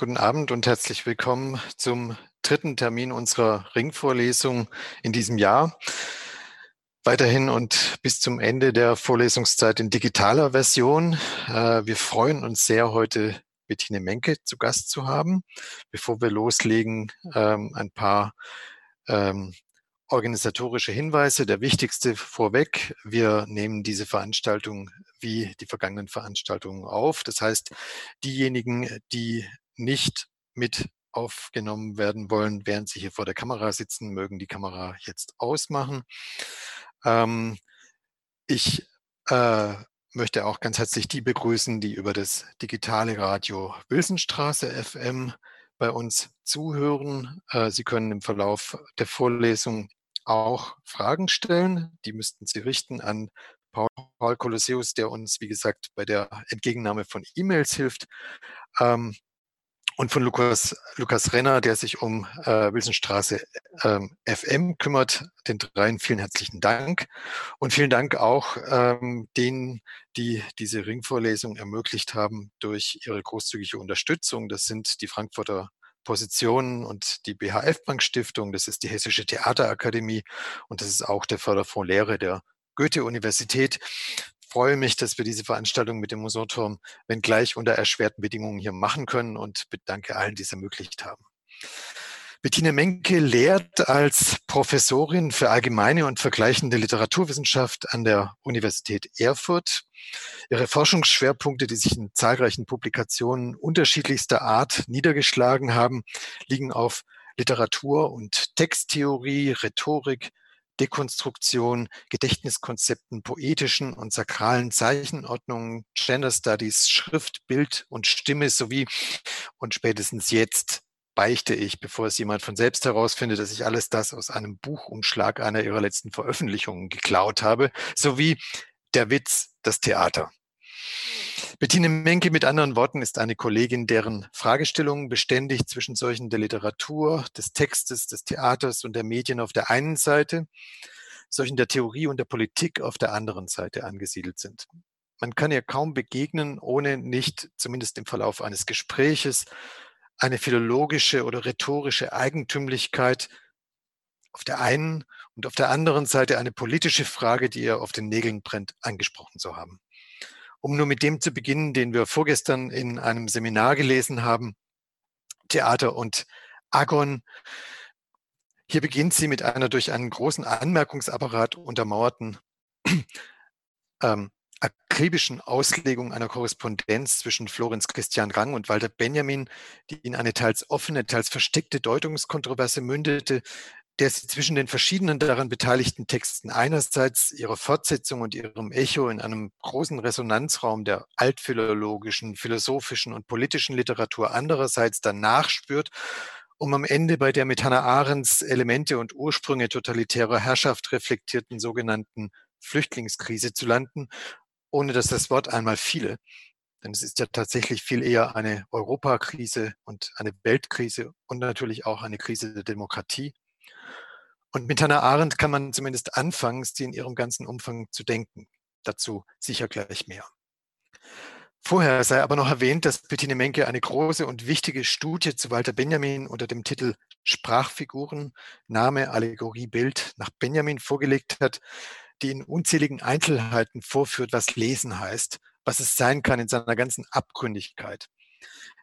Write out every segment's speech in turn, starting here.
Guten Abend und herzlich willkommen zum dritten Termin unserer Ringvorlesung in diesem Jahr. Weiterhin und bis zum Ende der Vorlesungszeit in digitaler Version. Äh, wir freuen uns sehr, heute Bettine Menke zu Gast zu haben. Bevor wir loslegen, ähm, ein paar ähm, organisatorische Hinweise. Der wichtigste vorweg, wir nehmen diese Veranstaltung wie die vergangenen Veranstaltungen auf. Das heißt, diejenigen, die nicht mit aufgenommen werden wollen, während Sie hier vor der Kamera sitzen, mögen die Kamera jetzt ausmachen. Ähm, ich äh, möchte auch ganz herzlich die begrüßen, die über das digitale Radio Wilsonstraße FM bei uns zuhören. Äh, Sie können im Verlauf der Vorlesung auch Fragen stellen. Die müssten Sie richten an Paul, Paul Kolosseus, der uns, wie gesagt, bei der Entgegennahme von E-Mails hilft. Ähm, und von Lukas, Lukas Renner, der sich um äh, Wilsonstraße ähm, FM kümmert. Den dreien vielen herzlichen Dank. Und vielen Dank auch ähm, denen, die diese Ringvorlesung ermöglicht haben durch ihre großzügige Unterstützung. Das sind die Frankfurter Positionen und die BHF Bank Stiftung, das ist die Hessische Theaterakademie und das ist auch der Förderfonds Lehre der Goethe-Universität freue mich, dass wir diese Veranstaltung mit dem Museumturm, wenn gleich unter erschwerten Bedingungen hier machen können und bedanke allen, die es ermöglicht haben. Bettine Menke lehrt als Professorin für allgemeine und vergleichende Literaturwissenschaft an der Universität Erfurt. Ihre Forschungsschwerpunkte, die sich in zahlreichen Publikationen unterschiedlichster Art niedergeschlagen haben, liegen auf Literatur- und Texttheorie, Rhetorik, Dekonstruktion, Gedächtniskonzepten, poetischen und sakralen Zeichenordnungen, Gender Studies, Schrift, Bild und Stimme sowie und spätestens jetzt beichte ich, bevor es jemand von selbst herausfindet, dass ich alles das aus einem Buchumschlag einer ihrer letzten Veröffentlichungen geklaut habe, sowie der Witz, das Theater. Bettine Menke mit anderen Worten ist eine Kollegin, deren Fragestellungen beständig zwischen solchen der Literatur, des Textes, des Theaters und der Medien auf der einen Seite, solchen der Theorie und der Politik auf der anderen Seite angesiedelt sind. Man kann ihr kaum begegnen, ohne nicht, zumindest im Verlauf eines Gespräches, eine philologische oder rhetorische Eigentümlichkeit auf der einen und auf der anderen Seite eine politische Frage, die ihr auf den Nägeln brennt, angesprochen zu haben. Um nur mit dem zu beginnen, den wir vorgestern in einem Seminar gelesen haben, Theater und Agon. Hier beginnt sie mit einer durch einen großen Anmerkungsapparat untermauerten ähm, akribischen Auslegung einer Korrespondenz zwischen Florenz Christian Rang und Walter Benjamin, die in eine teils offene, teils versteckte Deutungskontroverse mündete, der sie zwischen den verschiedenen daran beteiligten Texten einerseits ihrer Fortsetzung und ihrem Echo in einem großen Resonanzraum der altphilologischen, philosophischen und politischen Literatur andererseits danach spürt, um am Ende bei der mit Hannah Arendts Elemente und Ursprünge totalitärer Herrschaft reflektierten sogenannten Flüchtlingskrise zu landen, ohne dass das Wort einmal fiele. Denn es ist ja tatsächlich viel eher eine Europakrise und eine Weltkrise und natürlich auch eine Krise der Demokratie. Und mit Hannah Arendt kann man zumindest anfangen, sie in ihrem ganzen Umfang zu denken. Dazu sicher gleich mehr. Vorher sei aber noch erwähnt, dass Bettine Menke eine große und wichtige Studie zu Walter Benjamin unter dem Titel Sprachfiguren, Name, Allegorie, Bild nach Benjamin vorgelegt hat, die in unzähligen Einzelheiten vorführt, was Lesen heißt, was es sein kann in seiner ganzen Abgründigkeit.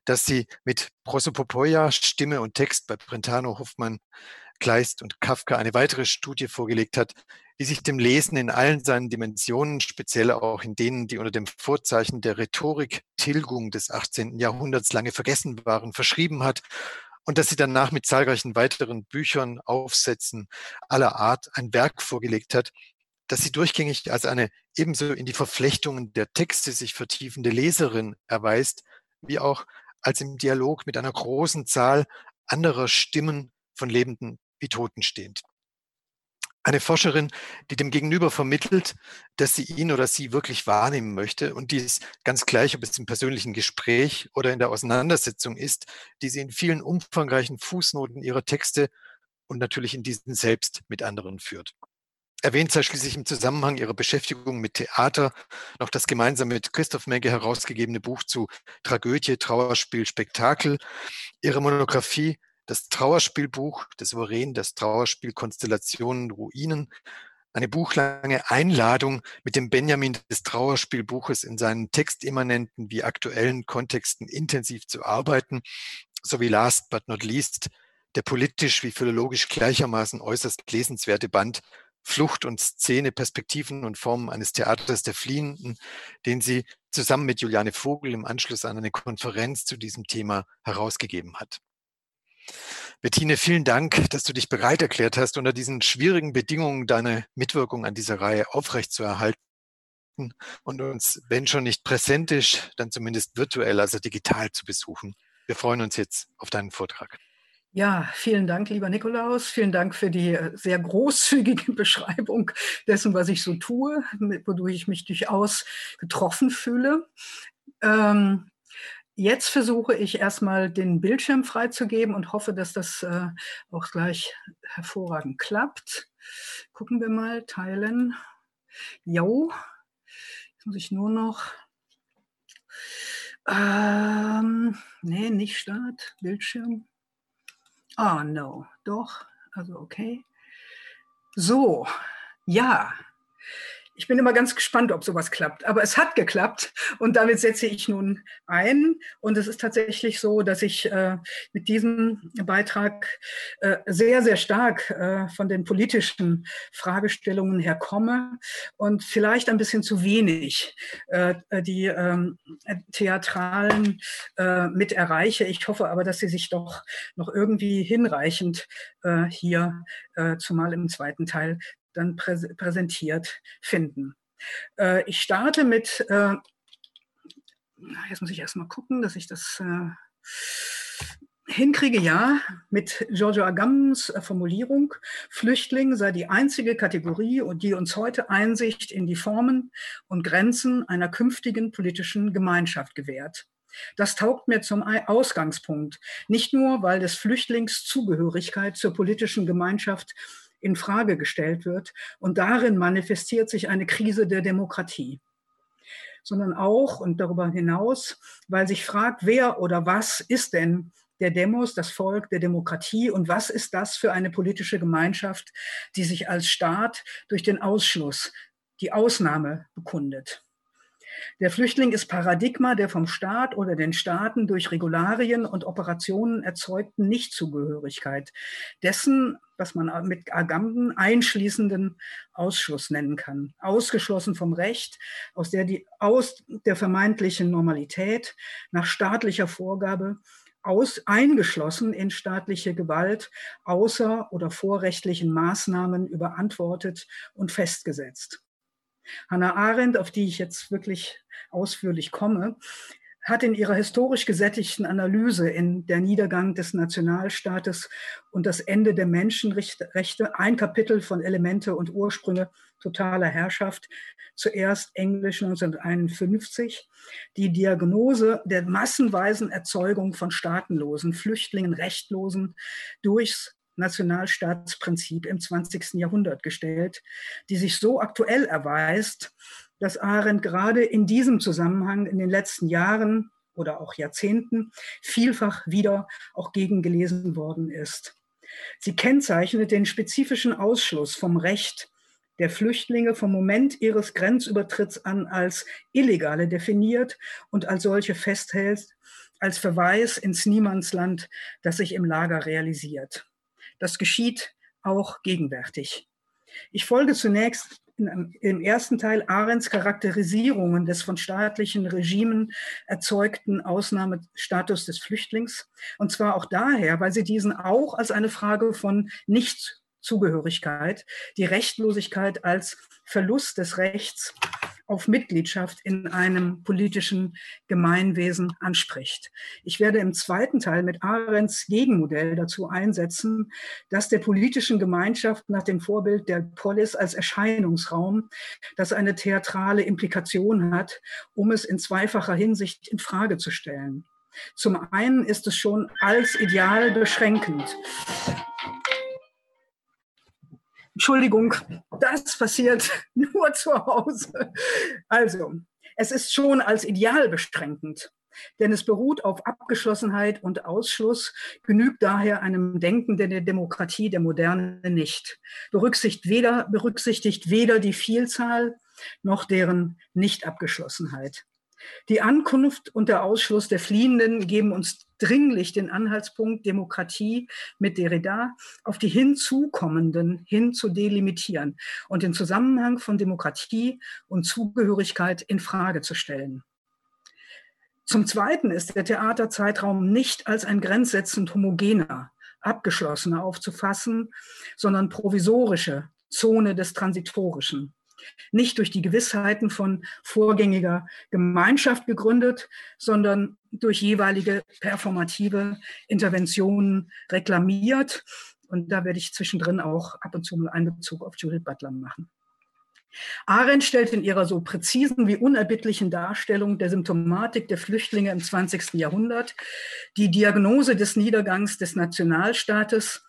Dass sie mit Prosopopoia, Stimme und Text bei Brentano Hoffmann Kleist und Kafka eine weitere Studie vorgelegt hat, die sich dem Lesen in allen seinen Dimensionen, speziell auch in denen, die unter dem Vorzeichen der Rhetorik-Tilgung des 18. Jahrhunderts lange vergessen waren, verschrieben hat und dass sie danach mit zahlreichen weiteren Büchern, Aufsätzen aller Art ein Werk vorgelegt hat, das sie durchgängig als eine ebenso in die Verflechtungen der Texte sich vertiefende Leserin erweist, wie auch als im Dialog mit einer großen Zahl anderer Stimmen von lebenden wie Toten stehend. Eine Forscherin, die dem Gegenüber vermittelt, dass sie ihn oder sie wirklich wahrnehmen möchte und dies ganz gleich, ob es im persönlichen Gespräch oder in der Auseinandersetzung ist, die sie in vielen umfangreichen Fußnoten ihrer Texte und natürlich in diesen selbst mit anderen führt. Erwähnt sei schließlich im Zusammenhang ihrer Beschäftigung mit Theater noch das gemeinsam mit Christoph Megge herausgegebene Buch zu Tragödie, Trauerspiel, Spektakel. Ihre Monographie, das Trauerspielbuch, das Souverän, das Trauerspiel Konstellationen, Ruinen. Eine buchlange Einladung, mit dem Benjamin des Trauerspielbuches in seinen textimmanenten wie aktuellen Kontexten intensiv zu arbeiten, sowie last but not least der politisch wie philologisch gleichermaßen äußerst lesenswerte Band Flucht und Szene, Perspektiven und Formen eines Theaters der Fliehenden, den sie zusammen mit Juliane Vogel im Anschluss an eine Konferenz zu diesem Thema herausgegeben hat. Bettine, vielen Dank, dass du dich bereit erklärt hast, unter diesen schwierigen Bedingungen deine Mitwirkung an dieser Reihe aufrechtzuerhalten und uns, wenn schon nicht präsentisch, dann zumindest virtuell, also digital zu besuchen. Wir freuen uns jetzt auf deinen Vortrag. Ja, vielen Dank, lieber Nikolaus. Vielen Dank für die sehr großzügige Beschreibung dessen, was ich so tue, wodurch ich mich durchaus getroffen fühle. Ähm, jetzt versuche ich erstmal den Bildschirm freizugeben und hoffe, dass das äh, auch gleich hervorragend klappt. Gucken wir mal, teilen. Jo, jetzt muss ich nur noch. Ähm, nee, nicht Start, Bildschirm. Ah, oh, no, doch, also okay. So, ja, ich bin immer ganz gespannt, ob sowas klappt. Aber es hat geklappt und damit setze ich nun ein. Und es ist tatsächlich so, dass ich äh, mit diesem Beitrag äh, sehr, sehr stark äh, von den politischen Fragestellungen her komme und vielleicht ein bisschen zu wenig äh, die ähm, theatralen äh, mit erreiche. Ich hoffe aber, dass sie sich doch noch irgendwie hinreichend äh, hier, zumal im zweiten Teil, dann prä präsentiert finden. Äh, ich starte mit, äh, jetzt muss ich erstmal gucken, dass ich das äh, hinkriege, ja, mit Giorgio Agambens äh, Formulierung, Flüchtling sei die einzige Kategorie, die uns heute Einsicht in die Formen und Grenzen einer künftigen politischen Gemeinschaft gewährt. Das taugt mir zum Ausgangspunkt, nicht nur, weil des Flüchtlings Zugehörigkeit zur politischen Gemeinschaft in Frage gestellt wird. Und darin manifestiert sich eine Krise der Demokratie sondern auch und darüber hinaus, weil sich fragt, wer oder was ist denn der Demos, das Volk der Demokratie und was ist das für eine politische Gemeinschaft, die sich als Staat durch den Ausschluss, die Ausnahme bekundet. Der Flüchtling ist Paradigma der vom Staat oder den Staaten durch Regularien und Operationen erzeugten Nichtzugehörigkeit, dessen, was man mit Agamben einschließenden Ausschluss nennen kann. Ausgeschlossen vom Recht, aus der die, aus der vermeintlichen Normalität nach staatlicher Vorgabe aus, eingeschlossen in staatliche Gewalt, außer oder vorrechtlichen Maßnahmen überantwortet und festgesetzt. Hannah Arendt, auf die ich jetzt wirklich ausführlich komme, hat in ihrer historisch gesättigten Analyse in Der Niedergang des Nationalstaates und das Ende der Menschenrechte ein Kapitel von Elemente und Ursprünge totaler Herrschaft, zuerst Englisch 1951, die Diagnose der massenweisen Erzeugung von Staatenlosen, Flüchtlingen, Rechtlosen durchs Nationalstaatsprinzip im 20. Jahrhundert gestellt, die sich so aktuell erweist, dass Arendt gerade in diesem Zusammenhang in den letzten Jahren oder auch Jahrzehnten vielfach wieder auch gegengelesen worden ist. Sie kennzeichnet den spezifischen Ausschluss vom Recht der Flüchtlinge vom Moment ihres Grenzübertritts an als Illegale definiert und als solche festhält, als Verweis ins Niemandsland, das sich im Lager realisiert. Das geschieht auch gegenwärtig. Ich folge zunächst im ersten Teil Arends Charakterisierungen des von staatlichen Regimen erzeugten Ausnahmestatus des Flüchtlings. Und zwar auch daher, weil sie diesen auch als eine Frage von Nichtzugehörigkeit, die Rechtlosigkeit als Verlust des Rechts auf Mitgliedschaft in einem politischen Gemeinwesen anspricht. Ich werde im zweiten Teil mit Arends Gegenmodell dazu einsetzen, dass der politischen Gemeinschaft nach dem Vorbild der Polis als Erscheinungsraum, das eine theatrale Implikation hat, um es in zweifacher Hinsicht in Frage zu stellen. Zum einen ist es schon als Ideal beschränkend. Entschuldigung, das passiert nur zu Hause. Also, es ist schon als Ideal beschränkend, denn es beruht auf Abgeschlossenheit und Ausschluss, genügt daher einem Denken der Demokratie der Moderne nicht. Berücksichtigt weder, berücksichtigt weder die Vielzahl noch deren Nichtabgeschlossenheit. Die Ankunft und der Ausschluss der Fliehenden geben uns dringlich den Anhaltspunkt, Demokratie mit Derrida auf die hinzukommenden hin zu delimitieren und den Zusammenhang von Demokratie und Zugehörigkeit in Frage zu stellen. Zum Zweiten ist der Theaterzeitraum nicht als ein grenzsetzend homogener, abgeschlossener aufzufassen, sondern provisorische Zone des Transitorischen nicht durch die Gewissheiten von vorgängiger Gemeinschaft gegründet, sondern durch jeweilige performative Interventionen reklamiert. Und da werde ich zwischendrin auch ab und zu mal einen Bezug auf Judith Butler machen. Arendt stellt in ihrer so präzisen wie unerbittlichen Darstellung der Symptomatik der Flüchtlinge im 20. Jahrhundert die Diagnose des Niedergangs des Nationalstaates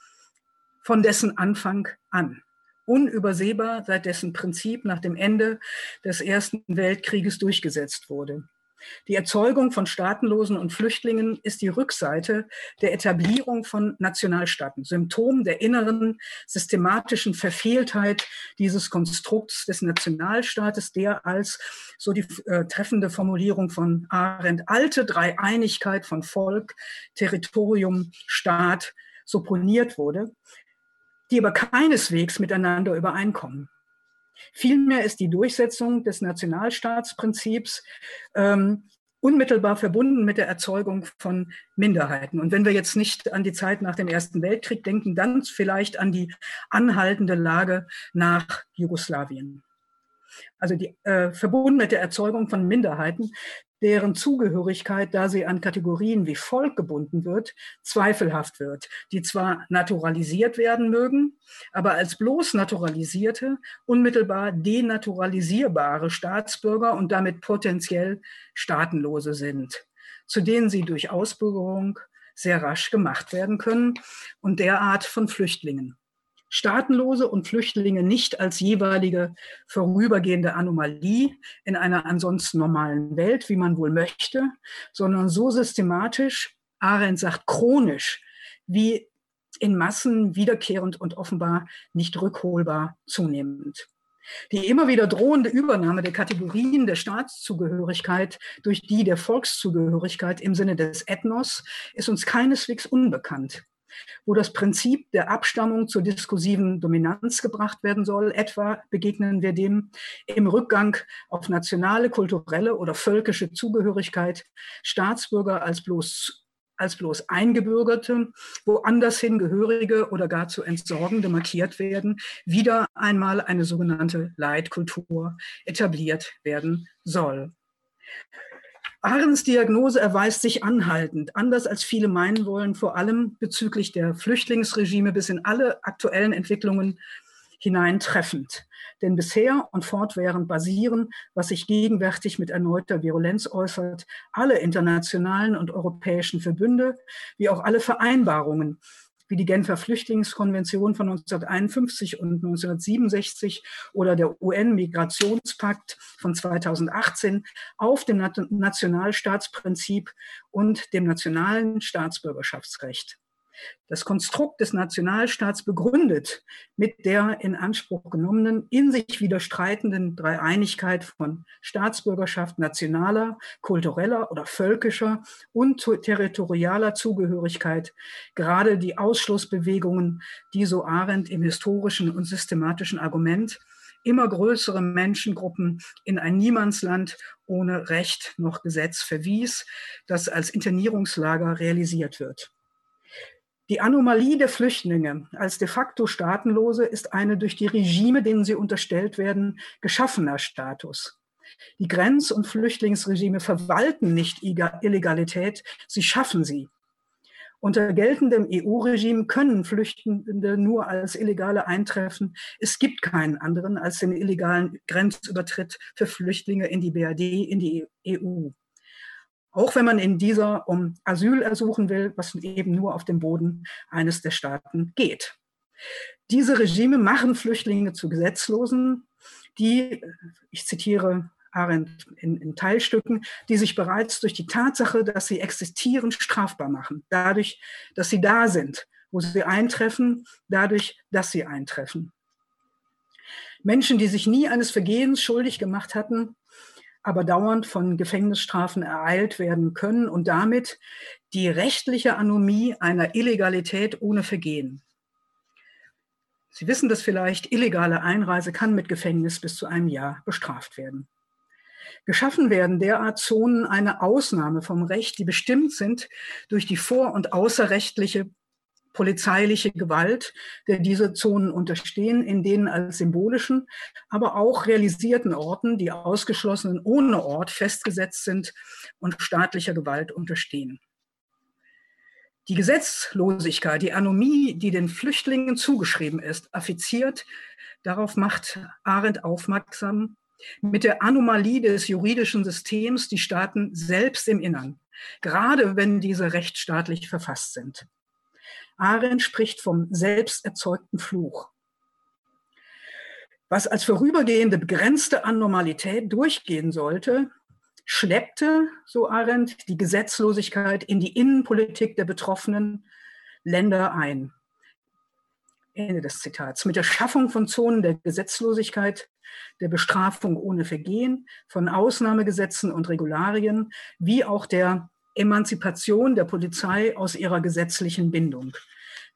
von dessen Anfang an unübersehbar, seit dessen Prinzip nach dem Ende des Ersten Weltkrieges durchgesetzt wurde. Die Erzeugung von Staatenlosen und Flüchtlingen ist die Rückseite der Etablierung von Nationalstaaten, Symptom der inneren systematischen Verfehltheit dieses Konstrukts des Nationalstaates, der als, so die äh, treffende Formulierung von Arendt, alte Dreieinigkeit von Volk, Territorium, Staat supponiert wurde, die aber keineswegs miteinander übereinkommen. Vielmehr ist die Durchsetzung des Nationalstaatsprinzips ähm, unmittelbar verbunden mit der Erzeugung von Minderheiten. Und wenn wir jetzt nicht an die Zeit nach dem Ersten Weltkrieg denken, dann vielleicht an die anhaltende Lage nach Jugoslawien. Also die, äh, verbunden mit der Erzeugung von Minderheiten, deren Zugehörigkeit, da sie an Kategorien wie Volk gebunden wird, zweifelhaft wird, die zwar naturalisiert werden mögen, aber als bloß naturalisierte, unmittelbar denaturalisierbare Staatsbürger und damit potenziell Staatenlose sind, zu denen sie durch Ausbürgerung sehr rasch gemacht werden können und derart von Flüchtlingen. Staatenlose und Flüchtlinge nicht als jeweilige vorübergehende Anomalie in einer ansonsten normalen Welt, wie man wohl möchte, sondern so systematisch, Arendt sagt chronisch, wie in Massen wiederkehrend und offenbar nicht rückholbar zunehmend. Die immer wieder drohende Übernahme der Kategorien der Staatszugehörigkeit durch die der Volkszugehörigkeit im Sinne des Ethnos ist uns keineswegs unbekannt wo das Prinzip der Abstammung zur diskursiven Dominanz gebracht werden soll. Etwa begegnen wir dem im Rückgang auf nationale, kulturelle oder völkische Zugehörigkeit, Staatsbürger als bloß als bloß Eingebürgerte, woanders hingehörige oder gar zu Entsorgende markiert werden, wieder einmal eine sogenannte Leitkultur etabliert werden soll. Ahrens Diagnose erweist sich anhaltend, anders als viele meinen wollen, vor allem bezüglich der Flüchtlingsregime bis in alle aktuellen Entwicklungen hinein treffend. Denn bisher und fortwährend basieren, was sich gegenwärtig mit erneuter Virulenz äußert, alle internationalen und europäischen Verbünde wie auch alle Vereinbarungen wie die Genfer Flüchtlingskonvention von 1951 und 1967 oder der UN-Migrationspakt von 2018 auf dem Nationalstaatsprinzip und dem nationalen Staatsbürgerschaftsrecht das Konstrukt des Nationalstaats begründet mit der in Anspruch genommenen, in sich widerstreitenden Dreieinigkeit von Staatsbürgerschaft nationaler, kultureller oder völkischer und territorialer Zugehörigkeit, gerade die Ausschlussbewegungen, die so Arendt im historischen und systematischen Argument immer größere Menschengruppen in ein Niemandsland ohne Recht noch Gesetz verwies, das als Internierungslager realisiert wird. Die Anomalie der Flüchtlinge als de facto Staatenlose ist eine durch die Regime, denen sie unterstellt werden, geschaffener Status. Die Grenz- und Flüchtlingsregime verwalten nicht Illegalität, sie schaffen sie. Unter geltendem EU-Regime können Flüchtende nur als Illegale eintreffen. Es gibt keinen anderen als den illegalen Grenzübertritt für Flüchtlinge in die BRD, in die EU. Auch wenn man in dieser um Asyl ersuchen will, was eben nur auf dem Boden eines der Staaten geht. Diese Regime machen Flüchtlinge zu Gesetzlosen, die, ich zitiere Arendt in, in, Teilstücken, die sich bereits durch die Tatsache, dass sie existieren, strafbar machen. Dadurch, dass sie da sind, wo sie eintreffen, dadurch, dass sie eintreffen. Menschen, die sich nie eines Vergehens schuldig gemacht hatten, aber dauernd von Gefängnisstrafen ereilt werden können und damit die rechtliche Anomie einer Illegalität ohne Vergehen. Sie wissen das vielleicht, illegale Einreise kann mit Gefängnis bis zu einem Jahr bestraft werden. Geschaffen werden derart Zonen eine Ausnahme vom Recht, die bestimmt sind durch die vor- und außerrechtliche polizeiliche Gewalt, der diese Zonen unterstehen, in denen als symbolischen, aber auch realisierten Orten die ausgeschlossenen ohne Ort festgesetzt sind und staatlicher Gewalt unterstehen. Die Gesetzlosigkeit, die Anomie, die den Flüchtlingen zugeschrieben ist, affiziert, darauf macht Arendt aufmerksam, mit der Anomalie des juridischen Systems die Staaten selbst im Innern, gerade wenn diese rechtsstaatlich verfasst sind. Arendt spricht vom selbst erzeugten Fluch. Was als vorübergehende begrenzte Anormalität durchgehen sollte, schleppte, so Arendt, die Gesetzlosigkeit in die Innenpolitik der betroffenen Länder ein. Ende des Zitats. Mit der Schaffung von Zonen der Gesetzlosigkeit, der Bestrafung ohne Vergehen, von Ausnahmegesetzen und Regularien, wie auch der Emanzipation der Polizei aus ihrer gesetzlichen Bindung,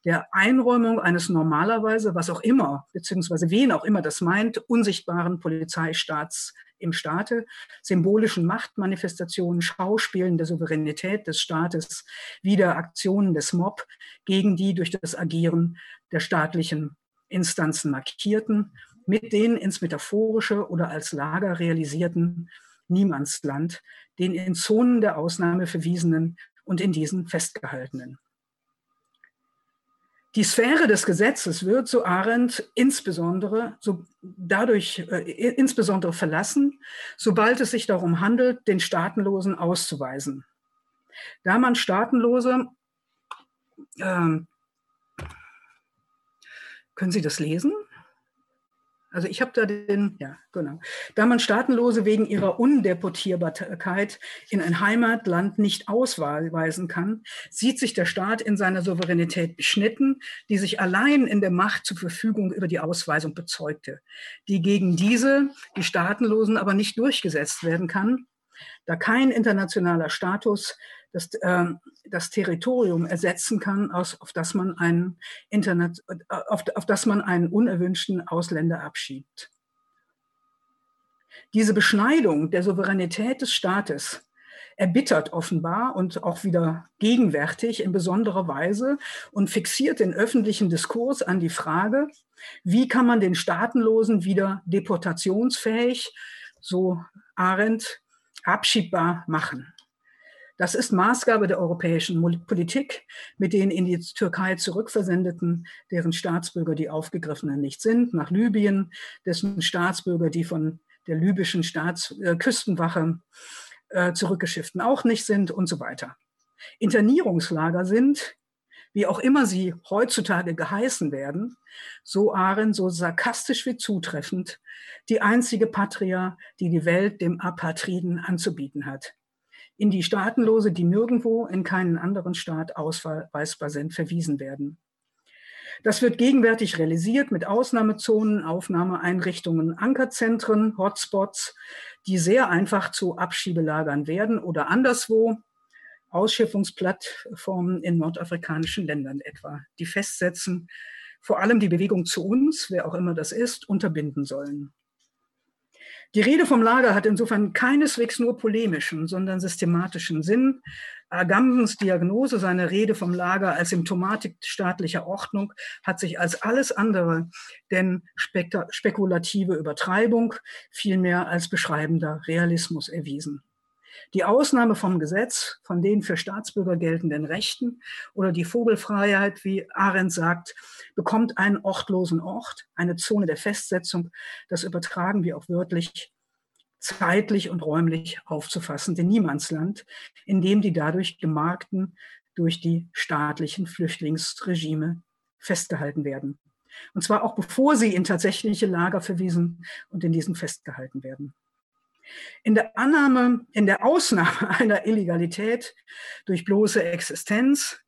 der Einräumung eines normalerweise, was auch immer, beziehungsweise wen auch immer das meint, unsichtbaren Polizeistaats im Staate, symbolischen Machtmanifestationen, Schauspielen der Souveränität des Staates, wieder Aktionen des Mob gegen die durch das Agieren der staatlichen Instanzen markierten, mit den ins Metaphorische oder als Lager realisierten Niemandsland, den in Zonen der Ausnahme verwiesenen und in diesen festgehaltenen. Die Sphäre des Gesetzes wird, so Arendt, insbesondere so dadurch äh, insbesondere verlassen, sobald es sich darum handelt, den Staatenlosen auszuweisen. Da man Staatenlose, äh, können Sie das lesen? Also ich habe da den, ja, genau. Da man Staatenlose wegen ihrer Undeportierbarkeit in ein Heimatland nicht ausweisen kann, sieht sich der Staat in seiner Souveränität beschnitten, die sich allein in der Macht zur Verfügung über die Ausweisung bezeugte, die gegen diese, die Staatenlosen, aber nicht durchgesetzt werden kann, da kein internationaler Status das, äh, das Territorium ersetzen kann, aus, auf, das man einen Internet, auf, auf das man einen unerwünschten Ausländer abschiebt. Diese Beschneidung der Souveränität des Staates erbittert offenbar und auch wieder gegenwärtig in besonderer Weise und fixiert den öffentlichen Diskurs an die Frage, wie kann man den Staatenlosen wieder deportationsfähig, so Arendt, abschiebbar machen. Das ist Maßgabe der europäischen Politik, mit den in die Türkei zurückversendeten, deren Staatsbürger die Aufgegriffenen nicht sind, nach Libyen, dessen Staatsbürger, die von der libyschen Staats äh, Küstenwache äh, zurückgeschifften auch nicht sind und so weiter. Internierungslager sind, wie auch immer sie heutzutage geheißen werden, so Arendt, so sarkastisch wie zutreffend, die einzige Patria, die die Welt dem Apatriden anzubieten hat in die Staatenlose, die nirgendwo in keinen anderen Staat ausweisbar sind, verwiesen werden. Das wird gegenwärtig realisiert mit Ausnahmezonen, Aufnahmeeinrichtungen, Ankerzentren, Hotspots, die sehr einfach zu Abschiebelagern werden oder anderswo Ausschiffungsplattformen in nordafrikanischen Ländern etwa, die festsetzen, vor allem die Bewegung zu uns, wer auch immer das ist, unterbinden sollen. Die Rede vom Lager hat insofern keineswegs nur polemischen, sondern systematischen Sinn. Agambens Diagnose seiner Rede vom Lager als Symptomatik staatlicher Ordnung hat sich als alles andere denn spekulative Übertreibung vielmehr als beschreibender Realismus erwiesen. Die Ausnahme vom Gesetz, von den für Staatsbürger geltenden Rechten oder die Vogelfreiheit, wie Arendt sagt, bekommt einen ortlosen Ort, eine Zone der Festsetzung, das übertragen wir auch wörtlich, zeitlich und räumlich aufzufassen, den Niemandsland, in dem die dadurch gemarkten durch die staatlichen Flüchtlingsregime festgehalten werden. Und zwar auch bevor sie in tatsächliche Lager verwiesen und in diesen festgehalten werden. In der Annahme, in der Ausnahme einer Illegalität durch bloße Existenz,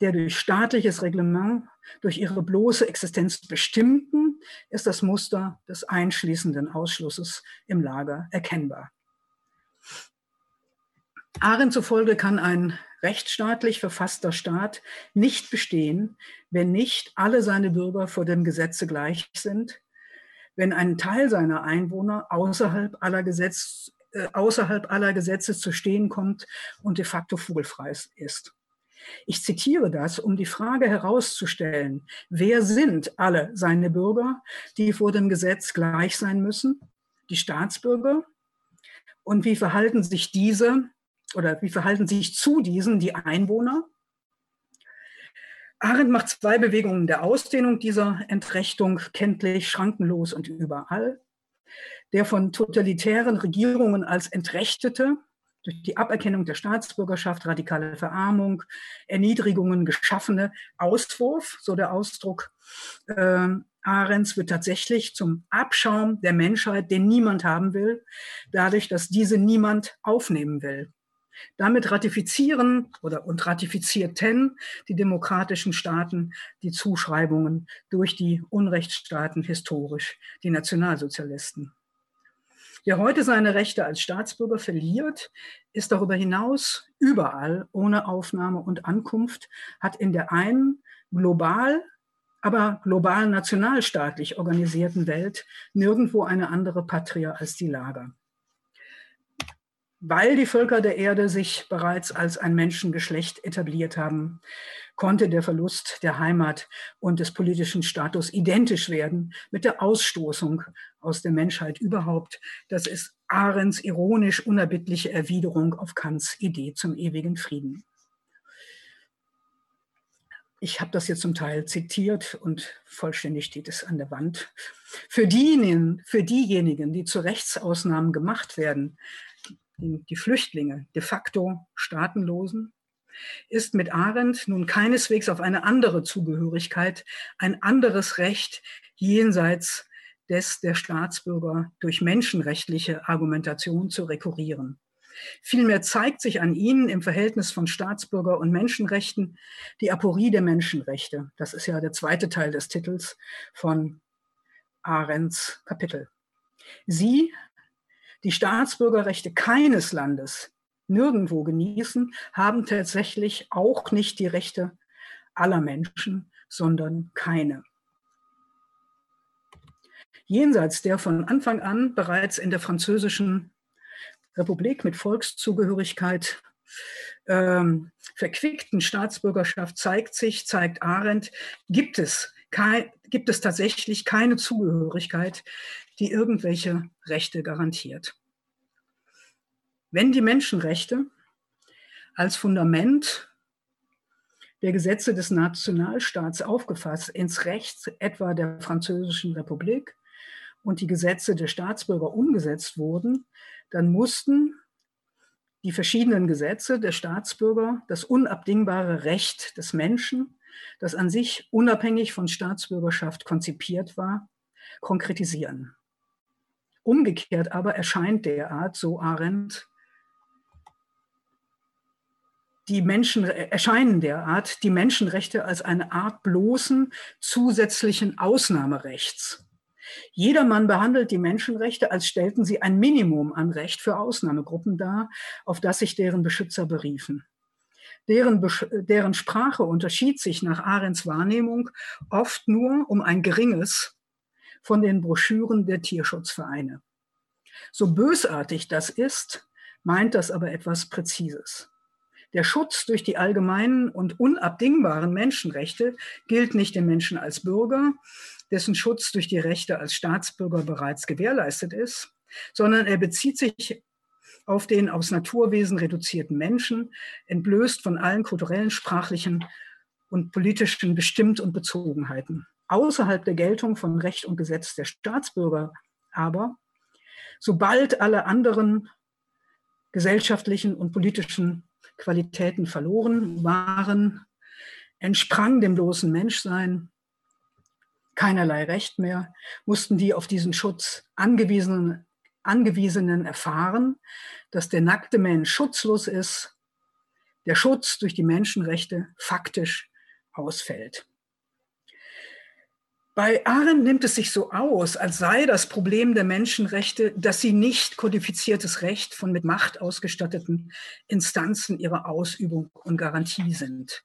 der durch staatliches Reglement, durch ihre bloße Existenz bestimmten, ist das Muster des einschließenden Ausschlusses im Lager erkennbar. Arendt zufolge kann ein rechtsstaatlich verfasster Staat nicht bestehen, wenn nicht alle seine Bürger vor dem Gesetze gleich sind, wenn ein Teil seiner Einwohner außerhalb aller, Gesetz, äh, außerhalb aller Gesetze zu stehen kommt und de facto vogelfrei ist. Ich zitiere das, um die Frage herauszustellen, wer sind alle seine Bürger, die vor dem Gesetz gleich sein müssen? Die Staatsbürger? Und wie verhalten sich diese oder wie verhalten sich zu diesen die Einwohner? Arendt macht zwei Bewegungen der Ausdehnung dieser Entrechtung kenntlich, schrankenlos und überall. Der von totalitären Regierungen als Entrechtete durch die Aberkennung der Staatsbürgerschaft, radikale Verarmung, Erniedrigungen geschaffene Auswurf, so der Ausdruck äh, Arends, wird tatsächlich zum Abschaum der Menschheit, den niemand haben will, dadurch, dass diese niemand aufnehmen will. Damit ratifizieren oder und ratifizierten die demokratischen Staaten die Zuschreibungen durch die Unrechtsstaaten historisch, die Nationalsozialisten. Wer heute seine Rechte als Staatsbürger verliert, ist darüber hinaus überall ohne Aufnahme und Ankunft, hat in der einen global, aber global nationalstaatlich organisierten Welt nirgendwo eine andere Patria als die Lager weil die Völker der Erde sich bereits als ein Menschengeschlecht etabliert haben, konnte der Verlust der Heimat und des politischen Status identisch werden mit der Ausstoßung aus der Menschheit überhaupt. Das ist Arends ironisch unerbittliche Erwiderung auf Kants Idee zum ewigen Frieden. Ich habe das jetzt zum Teil zitiert und vollständig steht es an der Wand. Für diejenigen, für diejenigen, die zu Rechtsausnahmen gemacht werden, die Flüchtlinge, de facto Staatenlosen, ist mit Arendt nun keineswegs auf eine andere Zugehörigkeit, ein anderes Recht jenseits des der Staatsbürger durch menschenrechtliche Argumentation zu rekurrieren. Vielmehr zeigt sich an ihnen im Verhältnis von Staatsbürger und Menschenrechten die Aporie der Menschenrechte. Das ist ja der zweite Teil des Titels von Arends Kapitel. Sie die Staatsbürgerrechte keines Landes nirgendwo genießen, haben tatsächlich auch nicht die Rechte aller Menschen, sondern keine. Jenseits der von Anfang an bereits in der französischen Republik mit Volkszugehörigkeit ähm, verquickten Staatsbürgerschaft zeigt sich, zeigt Arendt, gibt es, kein, gibt es tatsächlich keine Zugehörigkeit, die irgendwelche Rechte garantiert. Wenn die Menschenrechte als Fundament der Gesetze des Nationalstaats aufgefasst ins Recht etwa der Französischen Republik und die Gesetze der Staatsbürger umgesetzt wurden, dann mussten die verschiedenen Gesetze der Staatsbürger das unabdingbare Recht des Menschen, das an sich unabhängig von Staatsbürgerschaft konzipiert war, konkretisieren. Umgekehrt aber erscheint derart, so Arendt, die Menschen erscheinen derart die Menschenrechte als eine Art bloßen zusätzlichen Ausnahmerechts. Jedermann behandelt die Menschenrechte, als stellten sie ein Minimum an Recht für Ausnahmegruppen dar, auf das sich deren Beschützer beriefen. Deren, deren Sprache unterschied sich nach Arends Wahrnehmung oft nur um ein geringes von den Broschüren der Tierschutzvereine. So bösartig das ist, meint das aber etwas Präzises. Der Schutz durch die allgemeinen und unabdingbaren Menschenrechte gilt nicht dem Menschen als Bürger, dessen Schutz durch die Rechte als Staatsbürger bereits gewährleistet ist, sondern er bezieht sich auf den aus Naturwesen reduzierten Menschen, entblößt von allen kulturellen, sprachlichen und politischen Bestimmt- und Bezogenheiten außerhalb der Geltung von Recht und Gesetz der Staatsbürger aber, sobald alle anderen gesellschaftlichen und politischen Qualitäten verloren waren, entsprang dem bloßen Menschsein keinerlei Recht mehr, mussten die auf diesen Schutz angewiesenen, angewiesenen erfahren, dass der nackte Mensch schutzlos ist, der Schutz durch die Menschenrechte faktisch ausfällt. Bei Arendt nimmt es sich so aus, als sei das Problem der Menschenrechte, dass sie nicht kodifiziertes Recht von mit Macht ausgestatteten Instanzen ihrer Ausübung und Garantie sind.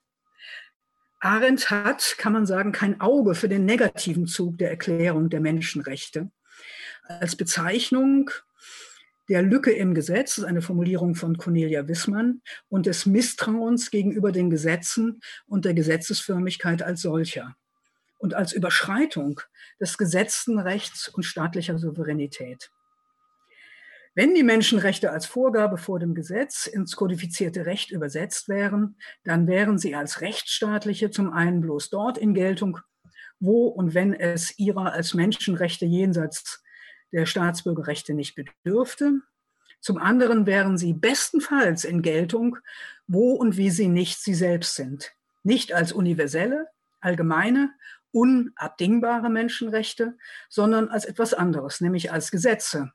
Arendt hat, kann man sagen, kein Auge für den negativen Zug der Erklärung der Menschenrechte. Als Bezeichnung der Lücke im Gesetz, das ist eine Formulierung von Cornelia Wissmann, und des Misstrauens gegenüber den Gesetzen und der Gesetzesförmigkeit als solcher und als Überschreitung des gesetzten Rechts und staatlicher Souveränität. Wenn die Menschenrechte als Vorgabe vor dem Gesetz ins kodifizierte Recht übersetzt wären, dann wären sie als rechtsstaatliche zum einen bloß dort in Geltung, wo und wenn es ihrer als Menschenrechte jenseits der Staatsbürgerrechte nicht bedürfte. Zum anderen wären sie bestenfalls in Geltung, wo und wie sie nicht sie selbst sind. Nicht als universelle, allgemeine unabdingbare Menschenrechte, sondern als etwas anderes, nämlich als Gesetze,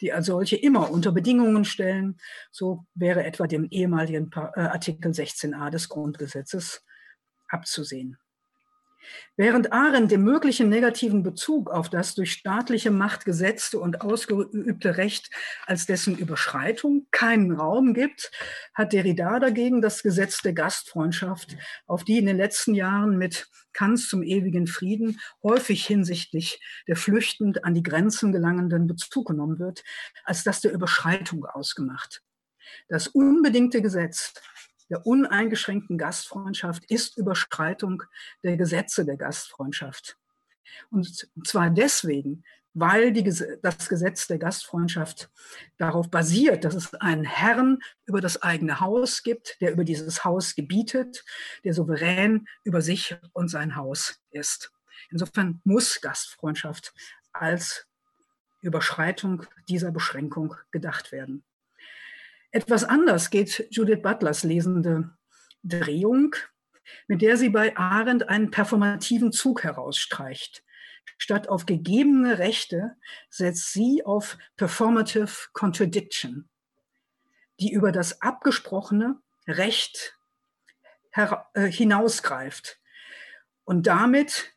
die als solche immer unter Bedingungen stellen. So wäre etwa dem ehemaligen äh, Artikel 16a des Grundgesetzes abzusehen. Während Arendt dem möglichen negativen Bezug auf das durch staatliche Macht gesetzte und ausgeübte Recht als dessen Überschreitung keinen Raum gibt, hat Derrida dagegen das Gesetz der Gastfreundschaft, auf die in den letzten Jahren mit Kants zum ewigen Frieden häufig hinsichtlich der flüchtend an die Grenzen gelangenden Bezug genommen wird, als das der Überschreitung ausgemacht. Das unbedingte Gesetz der uneingeschränkten Gastfreundschaft ist Überschreitung der Gesetze der Gastfreundschaft. Und zwar deswegen, weil die, das Gesetz der Gastfreundschaft darauf basiert, dass es einen Herrn über das eigene Haus gibt, der über dieses Haus gebietet, der souverän über sich und sein Haus ist. Insofern muss Gastfreundschaft als Überschreitung dieser Beschränkung gedacht werden. Etwas anders geht Judith Butlers lesende Drehung, mit der sie bei Arendt einen performativen Zug herausstreicht. Statt auf gegebene Rechte setzt sie auf performative contradiction, die über das abgesprochene Recht äh, hinausgreift und damit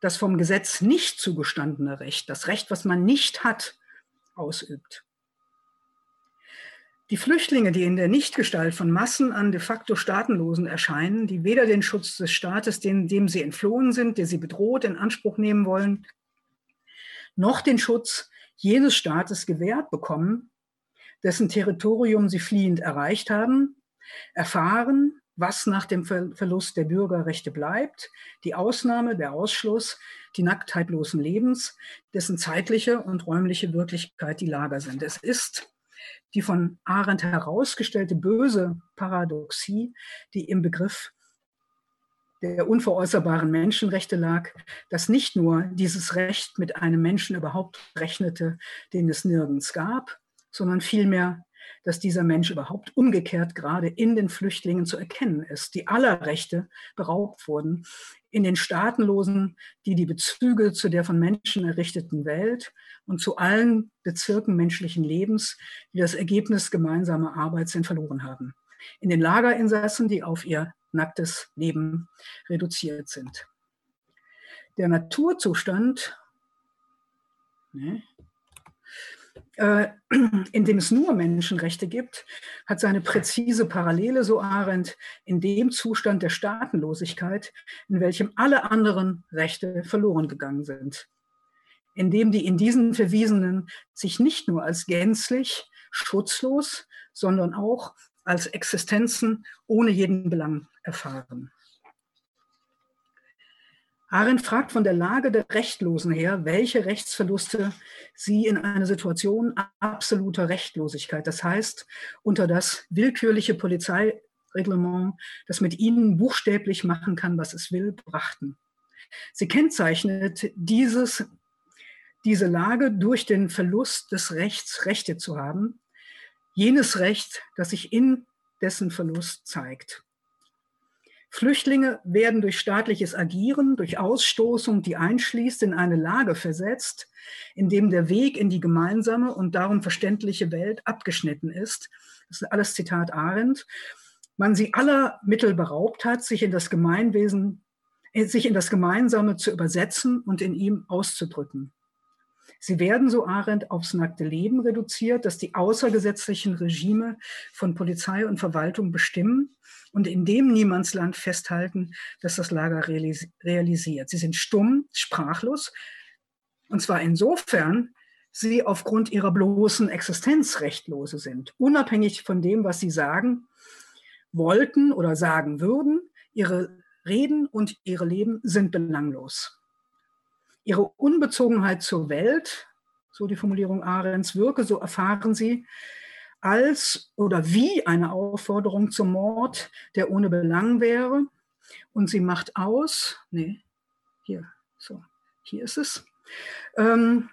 das vom Gesetz nicht zugestandene Recht, das Recht, was man nicht hat, ausübt. Die Flüchtlinge, die in der Nichtgestalt von Massen an de facto Staatenlosen erscheinen, die weder den Schutz des Staates, dem, dem sie entflohen sind, der sie bedroht, in Anspruch nehmen wollen, noch den Schutz jenes Staates gewährt bekommen, dessen Territorium sie fliehend erreicht haben, erfahren, was nach dem Verlust der Bürgerrechte bleibt, die Ausnahme, der Ausschluss, die Nacktheitlosen Lebens, dessen zeitliche und räumliche Wirklichkeit die Lager sind. Es ist die von Arendt herausgestellte böse Paradoxie, die im Begriff der unveräußerbaren Menschenrechte lag, dass nicht nur dieses Recht mit einem Menschen überhaupt rechnete, den es nirgends gab, sondern vielmehr, dass dieser Mensch überhaupt umgekehrt gerade in den Flüchtlingen zu erkennen ist, die aller Rechte beraubt wurden, in den Staatenlosen, die die Bezüge zu der von Menschen errichteten Welt und zu allen Bezirken menschlichen Lebens, die das Ergebnis gemeinsamer Arbeit sind, verloren haben. In den Lagerinsassen, die auf ihr nacktes Leben reduziert sind. Der Naturzustand, ne, äh, in dem es nur Menschenrechte gibt, hat seine präzise Parallele, so Arendt, in dem Zustand der Staatenlosigkeit, in welchem alle anderen Rechte verloren gegangen sind indem die in diesen Verwiesenen sich nicht nur als gänzlich schutzlos, sondern auch als Existenzen ohne jeden Belang erfahren. Arendt fragt von der Lage der Rechtlosen her, welche Rechtsverluste sie in einer Situation absoluter Rechtlosigkeit, das heißt unter das willkürliche Polizeireglement, das mit ihnen buchstäblich machen kann, was es will, brachten. Sie kennzeichnet dieses diese Lage durch den Verlust des Rechts, Rechte zu haben, jenes Recht, das sich in dessen Verlust zeigt. Flüchtlinge werden durch staatliches Agieren, durch Ausstoßung, die einschließt, in eine Lage versetzt, in dem der Weg in die gemeinsame und darum verständliche Welt abgeschnitten ist. Das ist alles Zitat Arendt. Man sie aller Mittel beraubt hat, sich in das Gemeinwesen, äh, sich in das Gemeinsame zu übersetzen und in ihm auszudrücken. Sie werden, so Arendt, aufs nackte Leben reduziert, das die außergesetzlichen Regime von Polizei und Verwaltung bestimmen und in dem Niemandsland festhalten, dass das Lager realisiert. Sie sind stumm, sprachlos, und zwar insofern, sie aufgrund ihrer bloßen Existenz rechtlose sind, unabhängig von dem, was sie sagen, wollten oder sagen würden. Ihre Reden und ihre Leben sind belanglos. Ihre Unbezogenheit zur Welt, so die Formulierung Arends, wirke, so erfahren sie, als oder wie eine Aufforderung zum Mord, der ohne Belang wäre. Und sie macht aus, nee, hier, so, hier ist es. Ähm,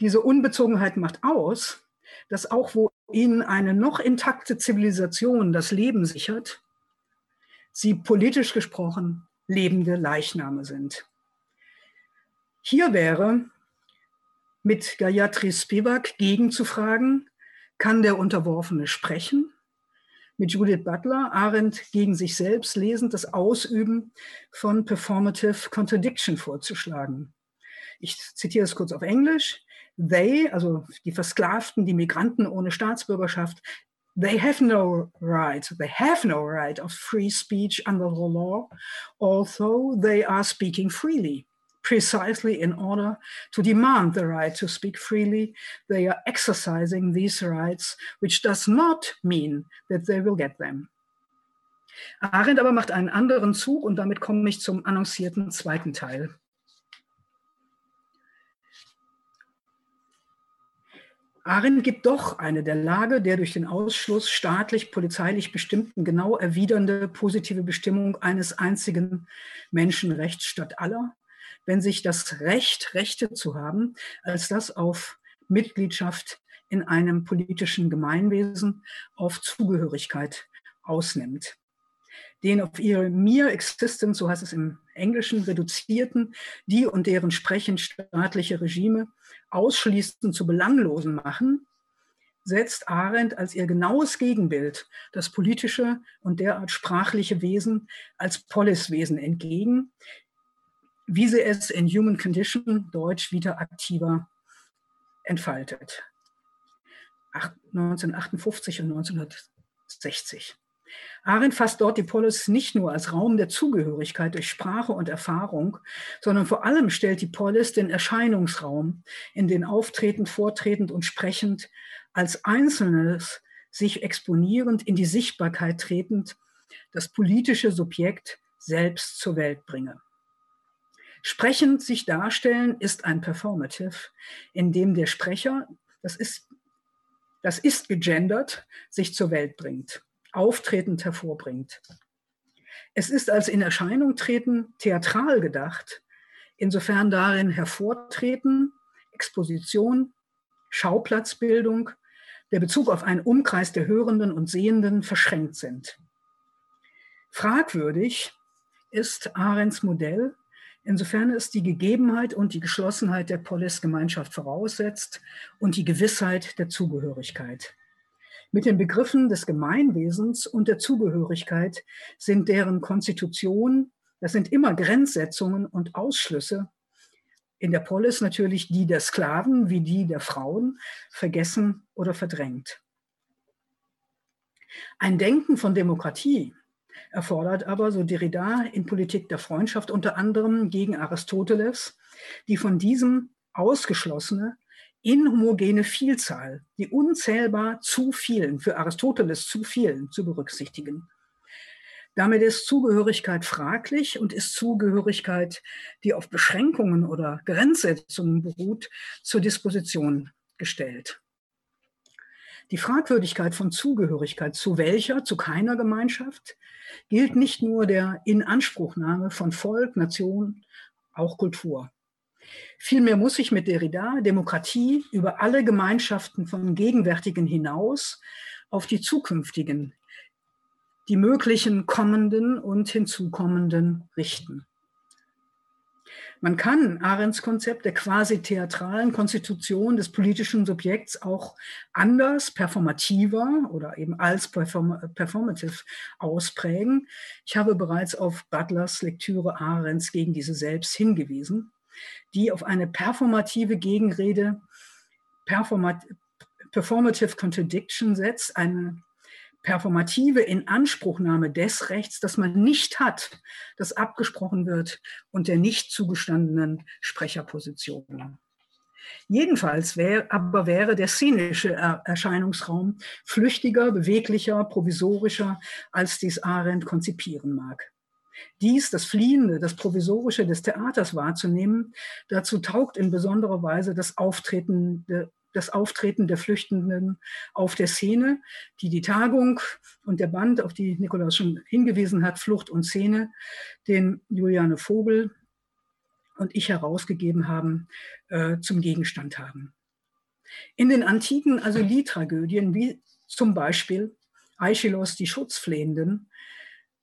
diese Unbezogenheit macht aus, dass auch wo ihnen eine noch intakte Zivilisation das Leben sichert, sie politisch gesprochen lebende Leichname sind. Hier wäre mit Gayatri Spivak gegenzufragen, kann der Unterworfene sprechen? Mit Judith Butler, Arendt gegen sich selbst lesend, das Ausüben von Performative Contradiction vorzuschlagen. Ich zitiere es kurz auf Englisch. They, also die Versklavten, die Migranten ohne Staatsbürgerschaft, they have no right, they have no right of free speech under the law, although they are speaking freely precisely in order to demand the right to speak freely. They are exercising these rights, which does not mean that they will get them. Arendt aber macht einen anderen Zug und damit komme ich zum annoncierten zweiten Teil. Arendt gibt doch eine der Lage der durch den Ausschluss staatlich, polizeilich bestimmten, genau erwidernde positive Bestimmung eines einzigen Menschenrechts statt aller wenn sich das Recht, Rechte zu haben, als das auf Mitgliedschaft in einem politischen Gemeinwesen, auf Zugehörigkeit ausnimmt. Den auf ihre Mere Existence, so heißt es im Englischen, reduzierten, die und deren sprechend staatliche Regime ausschließend zu Belanglosen machen, setzt Arendt als ihr genaues Gegenbild das politische und derart sprachliche Wesen als Poliswesen entgegen, wie sie es in Human Condition Deutsch wieder aktiver entfaltet. 1958 und 1960. Arendt fasst dort die Polis nicht nur als Raum der Zugehörigkeit durch Sprache und Erfahrung, sondern vor allem stellt die Polis den Erscheinungsraum, in den auftretend, vortretend und sprechend als Einzelnes sich exponierend in die Sichtbarkeit tretend das politische Subjekt selbst zur Welt bringe. Sprechend sich darstellen ist ein Performative, in dem der Sprecher, das ist, das ist gegendert, sich zur Welt bringt, auftretend hervorbringt. Es ist als in Erscheinung treten theatral gedacht, insofern darin hervortreten, Exposition, Schauplatzbildung, der Bezug auf einen Umkreis der Hörenden und Sehenden verschränkt sind. Fragwürdig ist Arends Modell, Insofern es die Gegebenheit und die Geschlossenheit der Polis-Gemeinschaft voraussetzt und die Gewissheit der Zugehörigkeit. Mit den Begriffen des Gemeinwesens und der Zugehörigkeit sind deren Konstitution, das sind immer Grenzsetzungen und Ausschlüsse, in der Polis natürlich die der Sklaven wie die der Frauen, vergessen oder verdrängt. Ein Denken von Demokratie erfordert aber, so Derrida in Politik der Freundschaft unter anderem gegen Aristoteles, die von diesem ausgeschlossene, inhomogene Vielzahl, die unzählbar zu vielen, für Aristoteles zu vielen zu berücksichtigen. Damit ist Zugehörigkeit fraglich und ist Zugehörigkeit, die auf Beschränkungen oder Grenzsetzungen beruht, zur Disposition gestellt. Die Fragwürdigkeit von Zugehörigkeit zu welcher, zu keiner Gemeinschaft, gilt nicht nur der Inanspruchnahme von Volk, Nation, auch Kultur. Vielmehr muss sich mit Derrida Demokratie über alle Gemeinschaften von gegenwärtigen hinaus auf die zukünftigen die möglichen kommenden und hinzukommenden richten. Man kann Arends Konzept der quasi theatralen Konstitution des politischen Subjekts auch anders, performativer oder eben als perform performative ausprägen. Ich habe bereits auf Butlers Lektüre Arends gegen diese Selbst hingewiesen, die auf eine performative Gegenrede, performat performative contradiction setzt, eine performative Inanspruchnahme des Rechts, das man nicht hat, das abgesprochen wird und der nicht zugestandenen Sprecherpositionen. Jedenfalls wär, aber wäre der szenische Erscheinungsraum flüchtiger, beweglicher, provisorischer, als dies Arendt konzipieren mag. Dies, das Fliehende, das Provisorische des Theaters wahrzunehmen, dazu taugt in besonderer Weise das Auftreten das Auftreten der Flüchtenden auf der Szene, die die Tagung und der Band, auf die Nikolaus schon hingewiesen hat, Flucht und Szene, den Juliane Vogel und ich herausgegeben haben, äh, zum Gegenstand haben. In den antiken Asylie-Tragödien, wie zum Beispiel Aeschylus, die Schutzflehenden,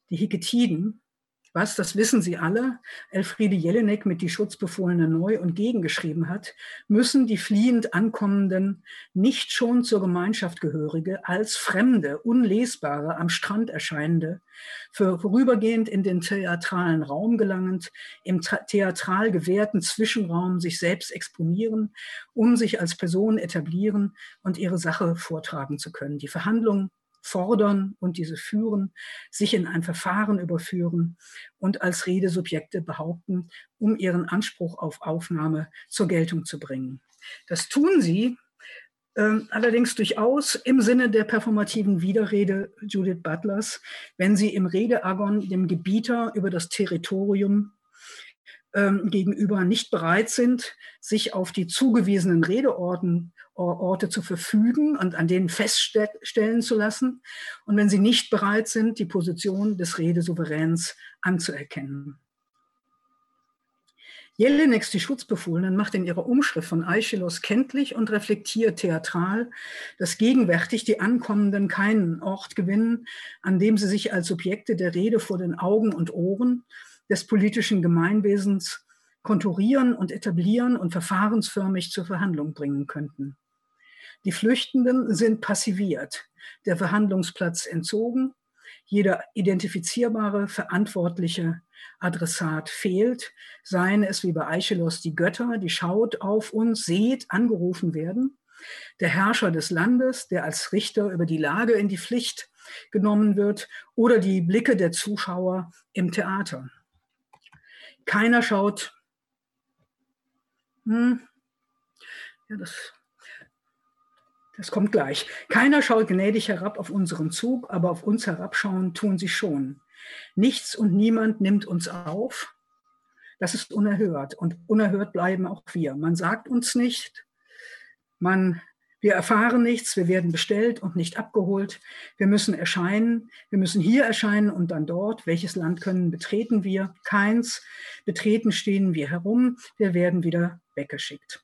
die Hiketiden, was, das wissen Sie alle, Elfriede Jelinek mit die Schutzbefohlene neu und gegengeschrieben hat, müssen die fliehend Ankommenden nicht schon zur Gemeinschaft gehörige, als Fremde, Unlesbare, am Strand erscheinende, für vorübergehend in den theatralen Raum gelangend, im theatral gewährten Zwischenraum sich selbst exponieren, um sich als Person etablieren und ihre Sache vortragen zu können. Die Verhandlungen fordern und diese führen, sich in ein Verfahren überführen und als Redesubjekte behaupten, um ihren Anspruch auf Aufnahme zur Geltung zu bringen. Das tun sie äh, allerdings durchaus im Sinne der performativen Widerrede Judith Butlers, wenn sie im Redeagon dem Gebieter über das Territorium ähm, gegenüber nicht bereit sind, sich auf die zugewiesenen Redeorten Orte zu verfügen und an denen feststellen zu lassen. Und wenn sie nicht bereit sind, die Position des Redesouveräns anzuerkennen. Jelineks, die Schutzbefohlenen, macht in ihrer Umschrift von Aeschylus kenntlich und reflektiert theatral, dass gegenwärtig die Ankommenden keinen Ort gewinnen, an dem sie sich als Subjekte der Rede vor den Augen und Ohren des politischen Gemeinwesens konturieren und etablieren und verfahrensförmig zur Verhandlung bringen könnten. Die Flüchtenden sind passiviert, der Verhandlungsplatz entzogen, jeder identifizierbare, verantwortliche Adressat fehlt, seien es wie bei Aeschylus die Götter, die schaut auf uns, seht, angerufen werden, der Herrscher des Landes, der als Richter über die Lage in die Pflicht genommen wird, oder die Blicke der Zuschauer im Theater. Keiner schaut, hm, ja, das das kommt gleich. Keiner schaut gnädig herab auf unseren Zug, aber auf uns herabschauen tun sie schon. Nichts und niemand nimmt uns auf. Das ist unerhört und unerhört bleiben auch wir. Man sagt uns nicht, man, wir erfahren nichts, wir werden bestellt und nicht abgeholt. Wir müssen erscheinen, wir müssen hier erscheinen und dann dort. Welches Land können betreten wir? Keins. Betreten stehen wir herum, wir werden wieder weggeschickt.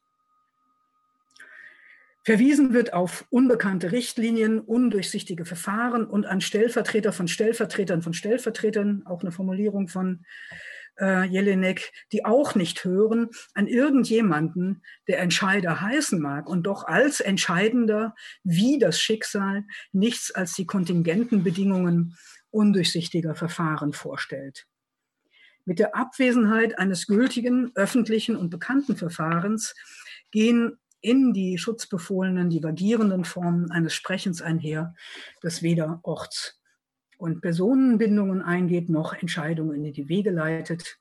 Verwiesen wird auf unbekannte Richtlinien, undurchsichtige Verfahren und an Stellvertreter von Stellvertretern von Stellvertretern, auch eine Formulierung von äh, Jelinek, die auch nicht hören, an irgendjemanden, der Entscheider heißen mag und doch als entscheidender wie das Schicksal nichts als die kontingenten Bedingungen undurchsichtiger Verfahren vorstellt. Mit der Abwesenheit eines gültigen, öffentlichen und bekannten Verfahrens gehen in die schutzbefohlenen, divergierenden Formen eines Sprechens einher, das weder Orts- und Personenbindungen eingeht, noch Entscheidungen in die Wege leitet.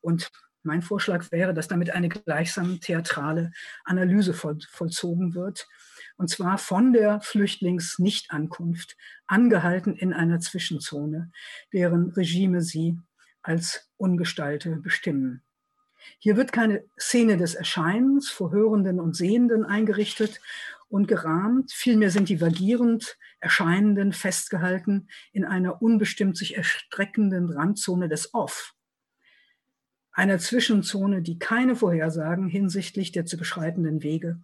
Und mein Vorschlag wäre, dass damit eine gleichsam theatrale Analyse voll, vollzogen wird, und zwar von der Flüchtlingsnichtankunft, angehalten in einer Zwischenzone, deren Regime sie als Ungestalte bestimmen. Hier wird keine Szene des Erscheinens vor Hörenden und Sehenden eingerichtet und gerahmt, vielmehr sind die vagierend Erscheinenden festgehalten in einer unbestimmt sich erstreckenden Randzone des Off, einer Zwischenzone, die keine Vorhersagen hinsichtlich der zu beschreitenden Wege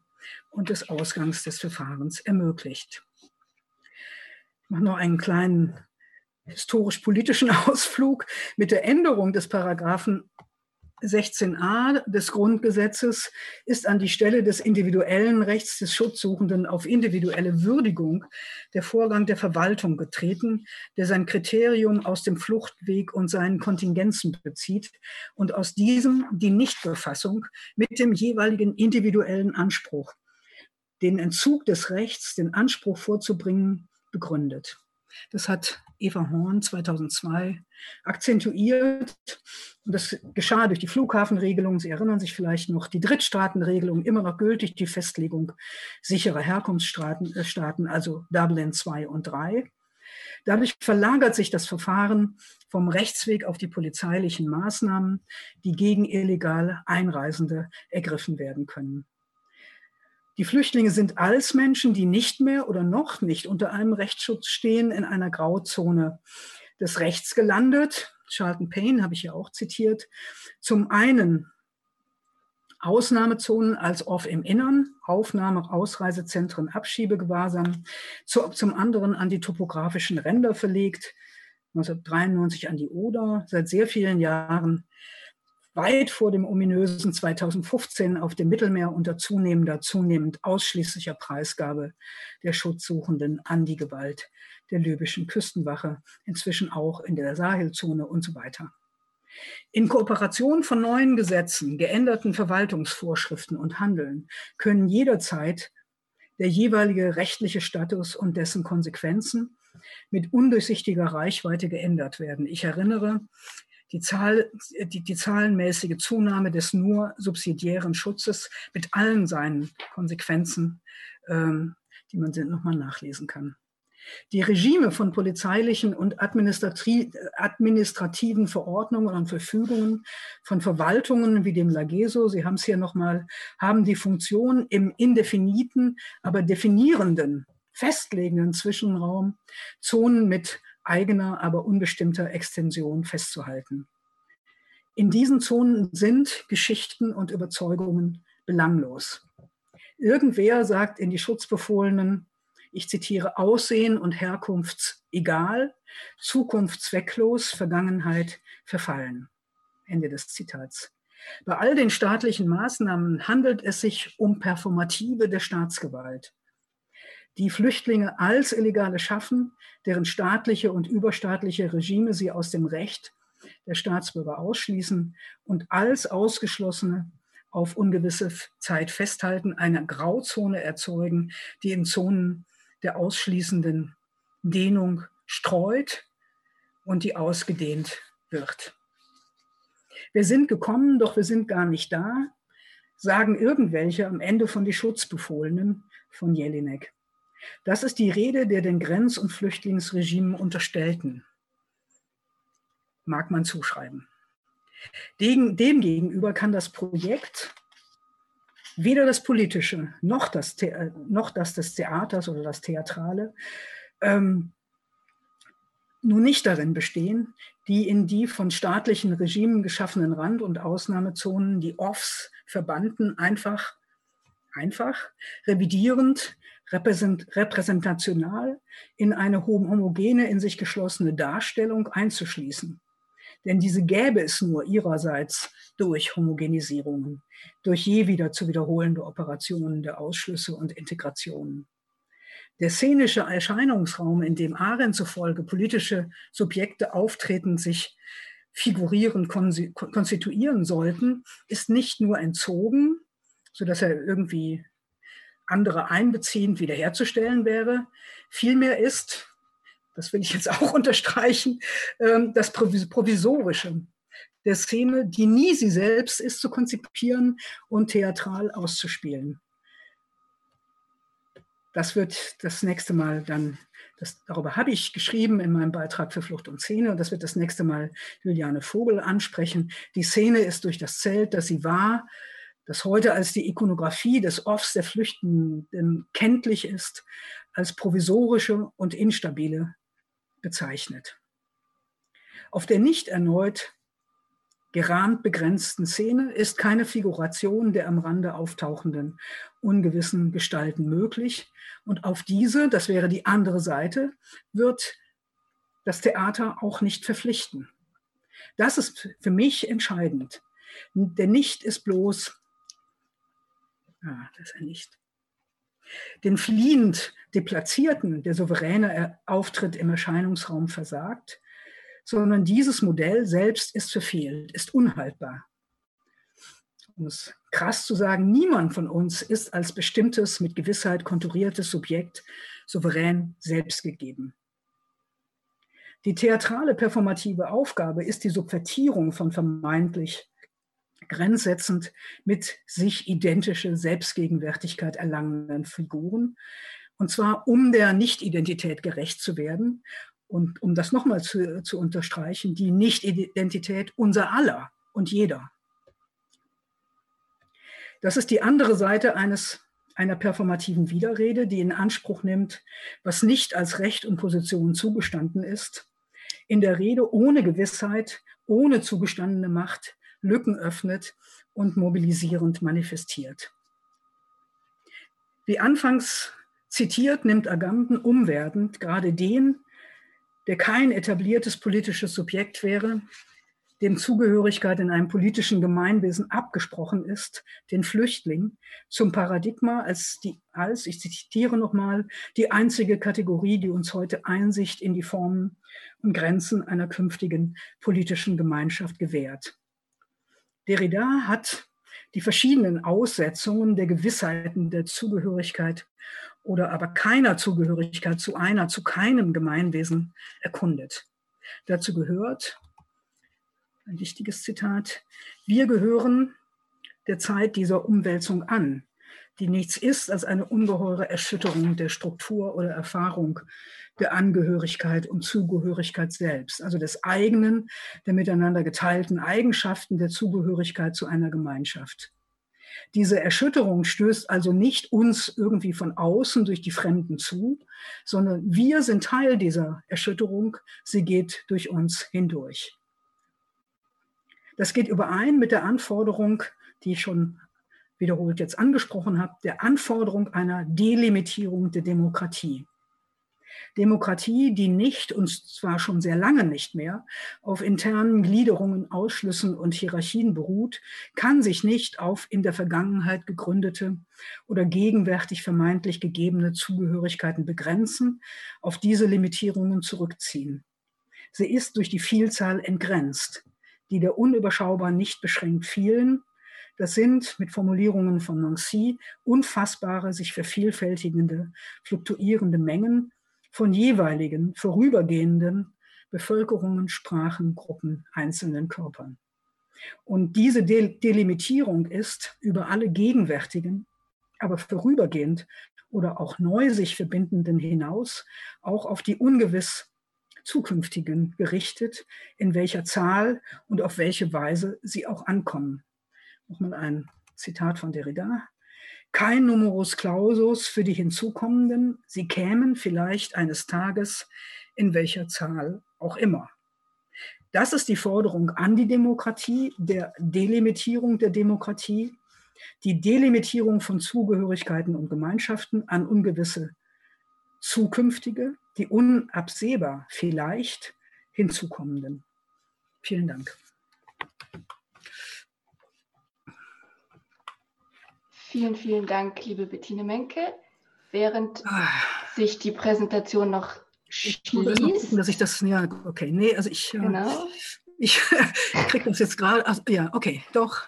und des Ausgangs des Verfahrens ermöglicht. Ich mache noch einen kleinen historisch-politischen Ausflug mit der Änderung des Paragraphen 16a des Grundgesetzes ist an die Stelle des individuellen Rechts des Schutzsuchenden auf individuelle Würdigung der Vorgang der Verwaltung getreten, der sein Kriterium aus dem Fluchtweg und seinen Kontingenzen bezieht und aus diesem die Nichtbefassung mit dem jeweiligen individuellen Anspruch, den Entzug des Rechts, den Anspruch vorzubringen, begründet. Das hat Eva Horn 2002 akzentuiert. Und das geschah durch die Flughafenregelung. Sie erinnern sich vielleicht noch, die Drittstaatenregelung immer noch gültig, die Festlegung sicherer Herkunftsstaaten, äh, also Dublin 2 und 3. Dadurch verlagert sich das Verfahren vom Rechtsweg auf die polizeilichen Maßnahmen, die gegen illegal Einreisende ergriffen werden können. Die Flüchtlinge sind als Menschen, die nicht mehr oder noch nicht unter einem Rechtsschutz stehen, in einer Grauzone des Rechts gelandet. Charlton Payne habe ich ja auch zitiert. Zum einen Ausnahmezonen als Off im Innern, Aufnahme, Ausreisezentren, Abschiebegewahrsam, zu, zum anderen an die topografischen Ränder verlegt, 1993 an die Oder, seit sehr vielen Jahren weit vor dem ominösen 2015 auf dem Mittelmeer unter zunehmender, zunehmend ausschließlicher Preisgabe der Schutzsuchenden an die Gewalt der libyschen Küstenwache, inzwischen auch in der Sahelzone und so weiter. In Kooperation von neuen Gesetzen, geänderten Verwaltungsvorschriften und Handeln können jederzeit der jeweilige rechtliche Status und dessen Konsequenzen mit undurchsichtiger Reichweite geändert werden. Ich erinnere, die, Zahl, die, die zahlenmäßige Zunahme des nur subsidiären Schutzes mit allen seinen Konsequenzen, ähm, die man nochmal nachlesen kann. Die Regime von polizeilichen und administrativen Verordnungen und Verfügungen von Verwaltungen wie dem Lageso, Sie haben es hier nochmal, haben die Funktion im indefiniten, aber definierenden, festlegenden Zwischenraum Zonen mit eigener, aber unbestimmter Extension festzuhalten. In diesen Zonen sind Geschichten und Überzeugungen belanglos. Irgendwer sagt in die Schutzbefohlenen, ich zitiere, Aussehen und Herkunft egal, Zukunft zwecklos, Vergangenheit verfallen. Ende des Zitats. Bei all den staatlichen Maßnahmen handelt es sich um Performative der Staatsgewalt die Flüchtlinge als Illegale schaffen, deren staatliche und überstaatliche Regime sie aus dem Recht der Staatsbürger ausschließen und als Ausgeschlossene auf ungewisse Zeit festhalten, eine Grauzone erzeugen, die in Zonen der ausschließenden Dehnung streut und die ausgedehnt wird. Wir sind gekommen, doch wir sind gar nicht da, sagen irgendwelche am Ende von die Schutzbefohlenen von Jelinek. Das ist die Rede der den Grenz- und Flüchtlingsregimen unterstellten. Mag man zuschreiben. Dem, demgegenüber kann das Projekt weder das Politische noch das, noch das des Theaters oder das Theatrale ähm, nun nicht darin bestehen, die in die von staatlichen Regimen geschaffenen Rand- und Ausnahmezonen, die Offs verbannten, einfach, einfach revidierend repräsentational in eine homogene, in sich geschlossene Darstellung einzuschließen. Denn diese gäbe es nur ihrerseits durch Homogenisierungen, durch je wieder zu wiederholende Operationen der Ausschlüsse und Integrationen. Der szenische Erscheinungsraum, in dem Arendt zufolge politische Subjekte auftreten, sich figurieren, konstituieren sollten, ist nicht nur entzogen, sodass er irgendwie andere einbeziehend wiederherzustellen wäre. Vielmehr ist, das will ich jetzt auch unterstreichen, ähm, das Provisorische der Szene, die nie sie selbst ist, zu konzipieren und theatral auszuspielen. Das wird das nächste Mal dann, das, darüber habe ich geschrieben in meinem Beitrag für Flucht und Szene und das wird das nächste Mal Juliane Vogel ansprechen. Die Szene ist durch das Zelt, das sie war, das heute als die Ikonografie des Offs der Flüchtenden kenntlich ist, als provisorische und instabile bezeichnet. Auf der nicht erneut gerahmt begrenzten Szene ist keine Figuration der am Rande auftauchenden ungewissen Gestalten möglich. Und auf diese, das wäre die andere Seite, wird das Theater auch nicht verpflichten. Das ist für mich entscheidend. Der Nicht ist bloß, ah, das er nicht. Den fliehend Deplatzierten der souveräne Auftritt im Erscheinungsraum versagt, sondern dieses Modell selbst ist verfehlt, ist unhaltbar. Um es krass zu sagen, niemand von uns ist als bestimmtes, mit Gewissheit konturiertes Subjekt souverän selbst gegeben. Die theatrale performative Aufgabe ist die Subvertierung von vermeintlich grenzsetzend mit sich identische Selbstgegenwärtigkeit erlangenden Figuren. Und zwar um der Nicht-Identität gerecht zu werden. Und um das nochmal zu, zu unterstreichen, die Nicht-Identität unser aller und jeder. Das ist die andere Seite eines, einer performativen Widerrede, die in Anspruch nimmt, was nicht als Recht und Position zugestanden ist in der Rede ohne Gewissheit, ohne zugestandene Macht Lücken öffnet und mobilisierend manifestiert. Wie anfangs zitiert, nimmt Agamben umwertend gerade den, der kein etabliertes politisches Subjekt wäre, dem Zugehörigkeit in einem politischen Gemeinwesen abgesprochen ist, den Flüchtling, zum Paradigma als, die, als, ich zitiere nochmal, die einzige Kategorie, die uns heute Einsicht in die Formen und Grenzen einer künftigen politischen Gemeinschaft gewährt. Derrida hat die verschiedenen Aussetzungen der Gewissheiten der Zugehörigkeit oder aber keiner Zugehörigkeit zu einer, zu keinem Gemeinwesen erkundet. Dazu gehört, ein wichtiges Zitat, wir gehören der Zeit dieser Umwälzung an, die nichts ist als eine ungeheure Erschütterung der Struktur oder Erfahrung der Angehörigkeit und Zugehörigkeit selbst, also des eigenen, der miteinander geteilten Eigenschaften der Zugehörigkeit zu einer Gemeinschaft. Diese Erschütterung stößt also nicht uns irgendwie von außen durch die Fremden zu, sondern wir sind Teil dieser Erschütterung, sie geht durch uns hindurch. Das geht überein mit der Anforderung, die ich schon wiederholt jetzt angesprochen habe, der Anforderung einer Delimitierung der Demokratie. Demokratie, die nicht, und zwar schon sehr lange nicht mehr, auf internen Gliederungen, Ausschlüssen und Hierarchien beruht, kann sich nicht auf in der Vergangenheit gegründete oder gegenwärtig vermeintlich gegebene Zugehörigkeiten begrenzen, auf diese Limitierungen zurückziehen. Sie ist durch die Vielzahl entgrenzt, die der unüberschaubar nicht beschränkt vielen, das sind mit Formulierungen von Nancy unfassbare, sich vervielfältigende, fluktuierende Mengen von jeweiligen vorübergehenden Bevölkerungen, Sprachen, Gruppen, einzelnen Körpern. Und diese Delimitierung ist über alle gegenwärtigen, aber vorübergehend oder auch neu sich verbindenden hinaus auch auf die ungewiss zukünftigen gerichtet, in welcher Zahl und auf welche Weise sie auch ankommen. Nochmal ein Zitat von Derrida. Kein Numerus Clausus für die hinzukommenden, sie kämen vielleicht eines Tages in welcher Zahl auch immer. Das ist die Forderung an die Demokratie, der Delimitierung der Demokratie, die Delimitierung von Zugehörigkeiten und Gemeinschaften an ungewisse zukünftige, die unabsehbar vielleicht hinzukommenden. Vielen Dank. Vielen, vielen Dank, liebe Bettine Menke. Während ah. sich die Präsentation noch schließt. Ich gucken, dass ich das, ja, okay, nee, also ich, genau. ich, ich kriege das jetzt gerade, also, ja, okay, doch.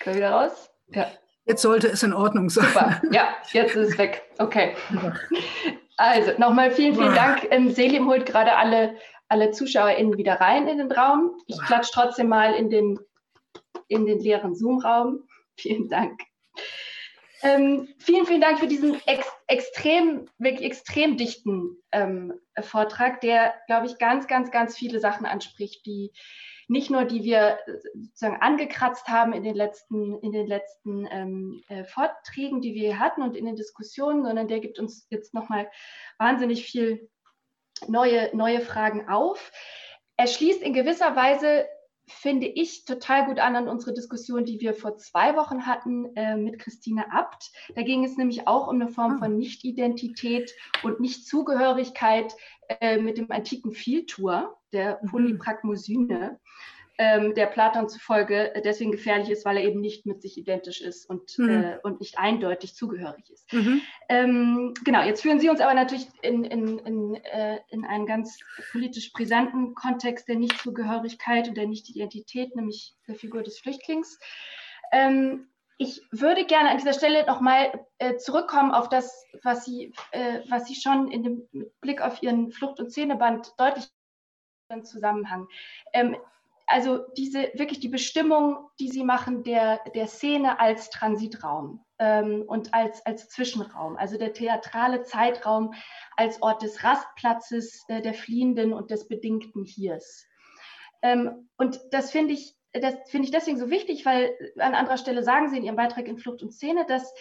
Können wir wieder raus? Ja. Jetzt sollte es in Ordnung sein. Super, ja, jetzt ist es weg. Okay. Also nochmal vielen, vielen Dank. Ähm, Selim holt gerade alle, alle ZuschauerInnen wieder rein in den Raum. Ich klatsche trotzdem mal in den, in den leeren Zoom-Raum. Vielen Dank. Ähm, vielen, vielen Dank für diesen ex extrem, wirklich extrem dichten ähm, Vortrag, der, glaube ich, ganz, ganz, ganz viele Sachen anspricht, die nicht nur, die wir sozusagen angekratzt haben in den letzten, in den letzten ähm, äh, Vorträgen, die wir hatten und in den Diskussionen, sondern der gibt uns jetzt nochmal wahnsinnig viel neue, neue Fragen auf. Er schließt in gewisser Weise finde ich, total gut an an unsere Diskussion, die wir vor zwei Wochen hatten äh, mit Christine Abt. Da ging es nämlich auch um eine Form ah. von Nicht-Identität und Nicht-Zugehörigkeit äh, mit dem antiken Vieltour, der mhm. Ähm, der Platon zufolge deswegen gefährlich ist, weil er eben nicht mit sich identisch ist und, mhm. äh, und nicht eindeutig zugehörig ist. Mhm. Ähm, genau, jetzt führen Sie uns aber natürlich in, in, in, äh, in einen ganz politisch brisanten Kontext der Nichtzugehörigkeit und der Nichtidentität, nämlich der Figur des Flüchtlings. Ähm, ich würde gerne an dieser Stelle nochmal äh, zurückkommen auf das, was Sie, äh, was Sie schon in dem Blick auf Ihren Flucht- und Szeneband deutlich Zusammenhang. Ähm, also diese wirklich die Bestimmung, die sie machen der, der Szene als Transitraum ähm, und als, als Zwischenraum, also der theatrale Zeitraum als Ort des Rastplatzes äh, der Fliehenden und des bedingten Hiers. Ähm, und das finde ich, das finde ich deswegen so wichtig, weil an anderer Stelle sagen Sie in Ihrem Beitrag in Flucht und Szene, dass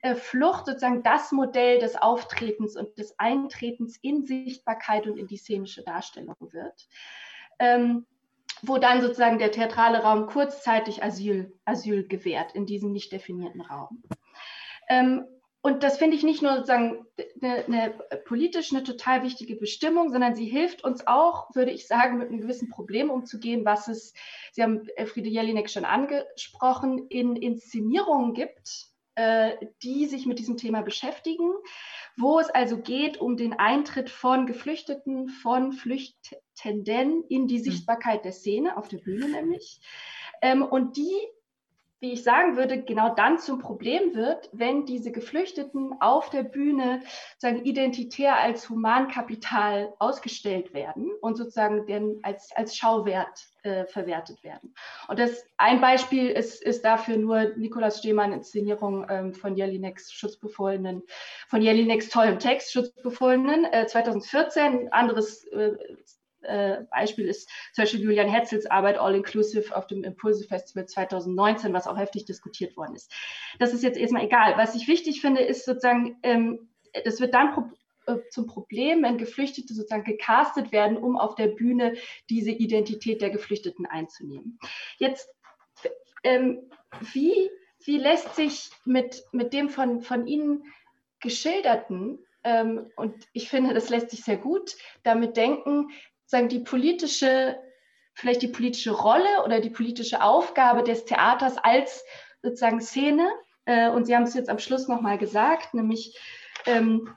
äh, Flucht sozusagen das Modell des Auftretens und des Eintretens in Sichtbarkeit und in die szenische Darstellung wird. Ähm, wo dann sozusagen der theatrale Raum kurzzeitig Asyl, Asyl gewährt in diesem nicht definierten Raum. Ähm, und das finde ich nicht nur sozusagen eine, eine, politisch eine total wichtige Bestimmung, sondern sie hilft uns auch, würde ich sagen, mit einem gewissen Problem umzugehen, was es, Sie haben Friede Jelinek schon angesprochen, in Inszenierungen gibt, äh, die sich mit diesem Thema beschäftigen, wo es also geht um den Eintritt von Geflüchteten, von Flüchtenden in die hm. Sichtbarkeit der Szene, auf der Bühne nämlich. Ähm, und die wie ich sagen würde, genau dann zum Problem wird, wenn diese Geflüchteten auf der Bühne sozusagen identitär als Humankapital ausgestellt werden und sozusagen denn als, als Schauwert äh, verwertet werden. Und das ein Beispiel ist, ist dafür nur Nikolaus Stehmann Inszenierung ähm, von Jelineks Schutzbefohlenen, von Jelineks tollem Text Schutzbefohlenen äh, 2014. Anderes äh, äh, Beispiel ist zum Beispiel Julian Hetzels Arbeit All Inclusive auf dem Impulse Festival 2019, was auch heftig diskutiert worden ist. Das ist jetzt erstmal egal. Was ich wichtig finde, ist sozusagen, ähm, das wird dann pro äh, zum Problem, wenn Geflüchtete sozusagen gecastet werden, um auf der Bühne diese Identität der Geflüchteten einzunehmen. Jetzt, ähm, wie, wie lässt sich mit, mit dem von, von Ihnen geschilderten ähm, und ich finde, das lässt sich sehr gut damit denken, sagen, die politische, vielleicht die politische Rolle oder die politische Aufgabe des Theaters als sozusagen Szene. Äh, und Sie haben es jetzt am Schluss nochmal gesagt, nämlich ähm,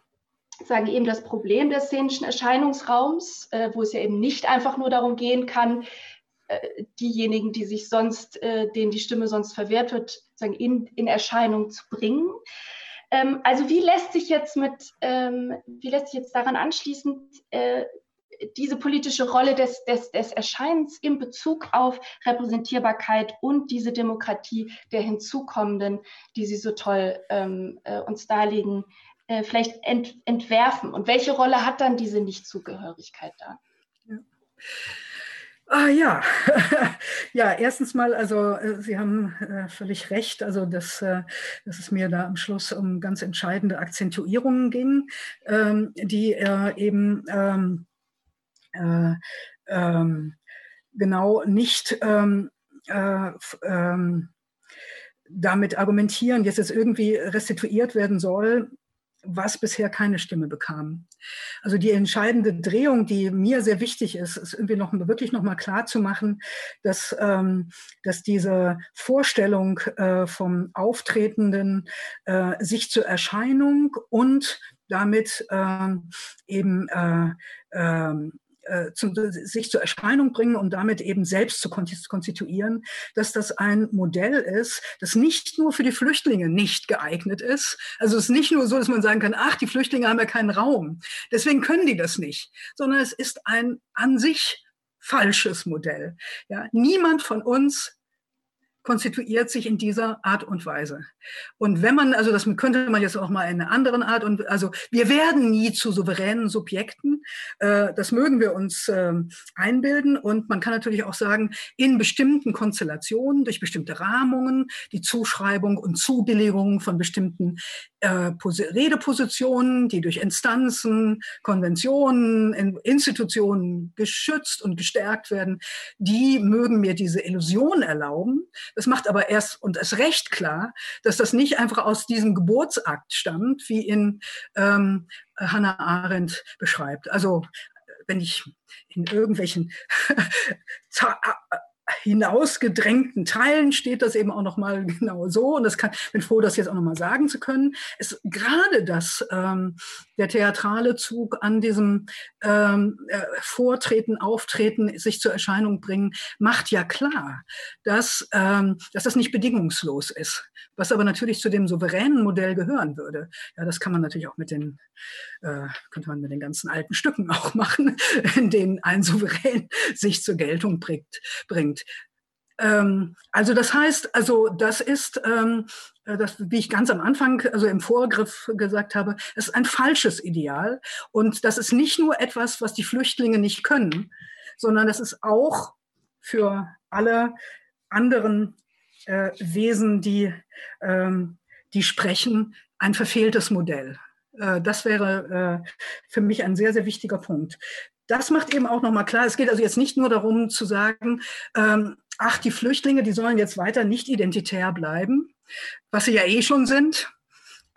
sagen eben das Problem des szenischen Erscheinungsraums, äh, wo es ja eben nicht einfach nur darum gehen kann, äh, diejenigen, die sich sonst, äh, denen die Stimme sonst verwehrt wird, sagen, in, in Erscheinung zu bringen. Ähm, also wie lässt sich jetzt mit, ähm, wie lässt sich jetzt daran anschließend äh, diese politische Rolle des, des, des Erscheinens in Bezug auf Repräsentierbarkeit und diese Demokratie der hinzukommenden, die Sie so toll ähm, äh, uns darlegen, äh, vielleicht ent, entwerfen? Und welche Rolle hat dann diese Nichtzugehörigkeit da? Ah ja, ja, erstens mal, also äh, Sie haben äh, völlig recht, also dass, äh, dass es mir da am Schluss um ganz entscheidende Akzentuierungen ging, ähm, die äh, eben ähm, äh, ähm, genau nicht ähm, äh, ähm, damit argumentieren, dass es irgendwie restituiert werden soll, was bisher keine Stimme bekam. Also die entscheidende Drehung, die mir sehr wichtig ist, ist irgendwie noch wirklich noch mal klar zu machen, dass, ähm, dass diese Vorstellung äh, vom Auftretenden äh, sich zur Erscheinung und damit ähm, eben äh, ähm, äh, zu, sich zur Erscheinung bringen und damit eben selbst zu konstituieren, dass das ein Modell ist, das nicht nur für die Flüchtlinge nicht geeignet ist. Also es ist nicht nur so, dass man sagen kann, ach, die Flüchtlinge haben ja keinen Raum, deswegen können die das nicht, sondern es ist ein an sich falsches Modell. Ja, niemand von uns konstituiert sich in dieser Art und Weise. Und wenn man, also das könnte man jetzt auch mal in einer anderen Art und also wir werden nie zu souveränen Subjekten. Äh, das mögen wir uns äh, einbilden. Und man kann natürlich auch sagen, in bestimmten Konstellationen, durch bestimmte Rahmungen, die Zuschreibung und Zubilligung von bestimmten äh, Redepositionen, die durch Instanzen, Konventionen, in Institutionen geschützt und gestärkt werden, die mögen mir diese Illusion erlauben. Das macht aber erst und es recht klar, dass das nicht einfach aus diesem Geburtsakt stammt, wie in ähm, Hannah Arendt beschreibt. Also wenn ich in irgendwelchen hinausgedrängten Teilen steht das eben auch noch mal genau so. Und das kann bin froh das jetzt auch noch mal sagen zu können. Es gerade das ähm, der theatrale Zug an diesem ähm, äh, Vortreten Auftreten sich zur Erscheinung bringen macht ja klar dass ähm, dass das nicht bedingungslos ist was aber natürlich zu dem souveränen Modell gehören würde. Ja das kann man natürlich auch mit den äh, könnte man mit den ganzen alten Stücken auch machen in denen ein Souverän sich zur Geltung bringt bringt ähm, also das heißt, also das ist, ähm, äh, das, wie ich ganz am Anfang, also im Vorgriff gesagt habe, es ist ein falsches Ideal. Und das ist nicht nur etwas, was die Flüchtlinge nicht können, sondern das ist auch für alle anderen äh, Wesen, die, ähm, die sprechen, ein verfehltes Modell. Äh, das wäre äh, für mich ein sehr, sehr wichtiger Punkt das macht eben auch nochmal klar, es geht also jetzt nicht nur darum zu sagen, ähm, ach, die Flüchtlinge, die sollen jetzt weiter nicht identitär bleiben, was sie ja eh schon sind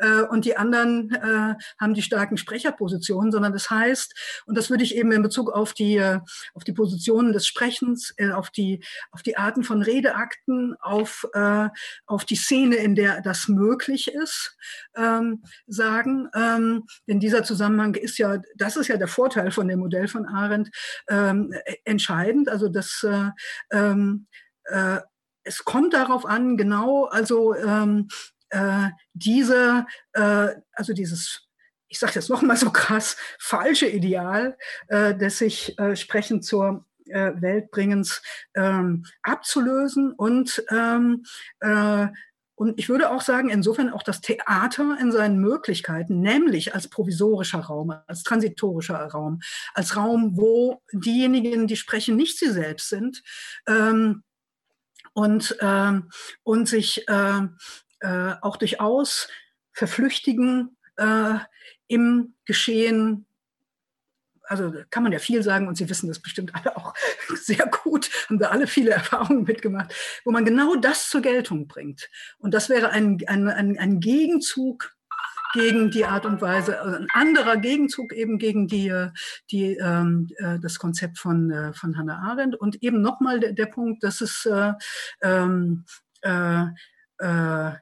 äh, und die anderen äh, haben die starken Sprecherpositionen, sondern das heißt, und das würde ich eben in Bezug auf die, äh, auf die Positionen des Sprechens, äh, auf, die, auf die Arten von Redeakten, auf, äh, auf die Szene, in der das möglich ist, ähm, sagen. Ähm, denn dieser Zusammenhang ist ja, das ist ja der Vorteil von dem Modell von Arendt, ähm, entscheidend. Also das äh, ähm, äh, es kommt darauf an, genau, also ähm, äh, diese, äh, also dieses, ich sage jetzt noch mal so krass, falsche Ideal äh, des sich äh, sprechend zur äh, Weltbringens ähm, abzulösen. Und ähm, äh, und ich würde auch sagen, insofern auch das Theater in seinen Möglichkeiten, nämlich als provisorischer Raum, als transitorischer Raum, als Raum, wo diejenigen, die sprechen, nicht sie selbst sind ähm, und, ähm, und sich äh, äh, auch durchaus verflüchtigen äh, im Geschehen. Also kann man ja viel sagen und Sie wissen das bestimmt alle auch sehr gut, haben da alle viele Erfahrungen mitgemacht, wo man genau das zur Geltung bringt. Und das wäre ein, ein, ein, ein Gegenzug gegen die Art und Weise, also ein anderer Gegenzug eben gegen die, die, ähm, äh, das Konzept von, äh, von Hannah Arendt. Und eben nochmal der, der Punkt, dass es äh, ähm, äh, äh,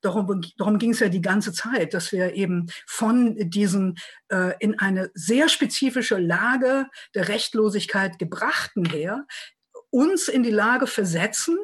darum, darum ging es ja die ganze Zeit, dass wir eben von diesen äh, in eine sehr spezifische Lage der Rechtlosigkeit gebrachten her uns in die Lage versetzen,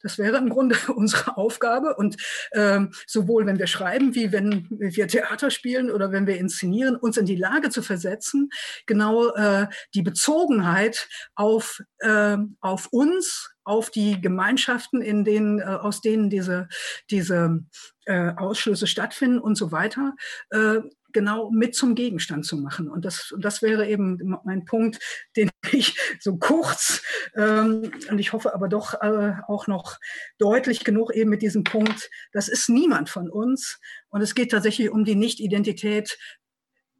das wäre im Grunde unsere Aufgabe. Und ähm, sowohl wenn wir schreiben, wie wenn wir Theater spielen oder wenn wir inszenieren, uns in die Lage zu versetzen, genau äh, die Bezogenheit auf, äh, auf uns, auf die Gemeinschaften, in denen, äh, aus denen diese, diese äh, Ausschlüsse stattfinden und so weiter, äh, genau mit zum Gegenstand zu machen. Und das, das wäre eben mein Punkt, den ich so kurz ähm, und ich hoffe aber doch äh, auch noch deutlich genug eben mit diesem Punkt, das ist niemand von uns. Und es geht tatsächlich um die Nicht-Identität,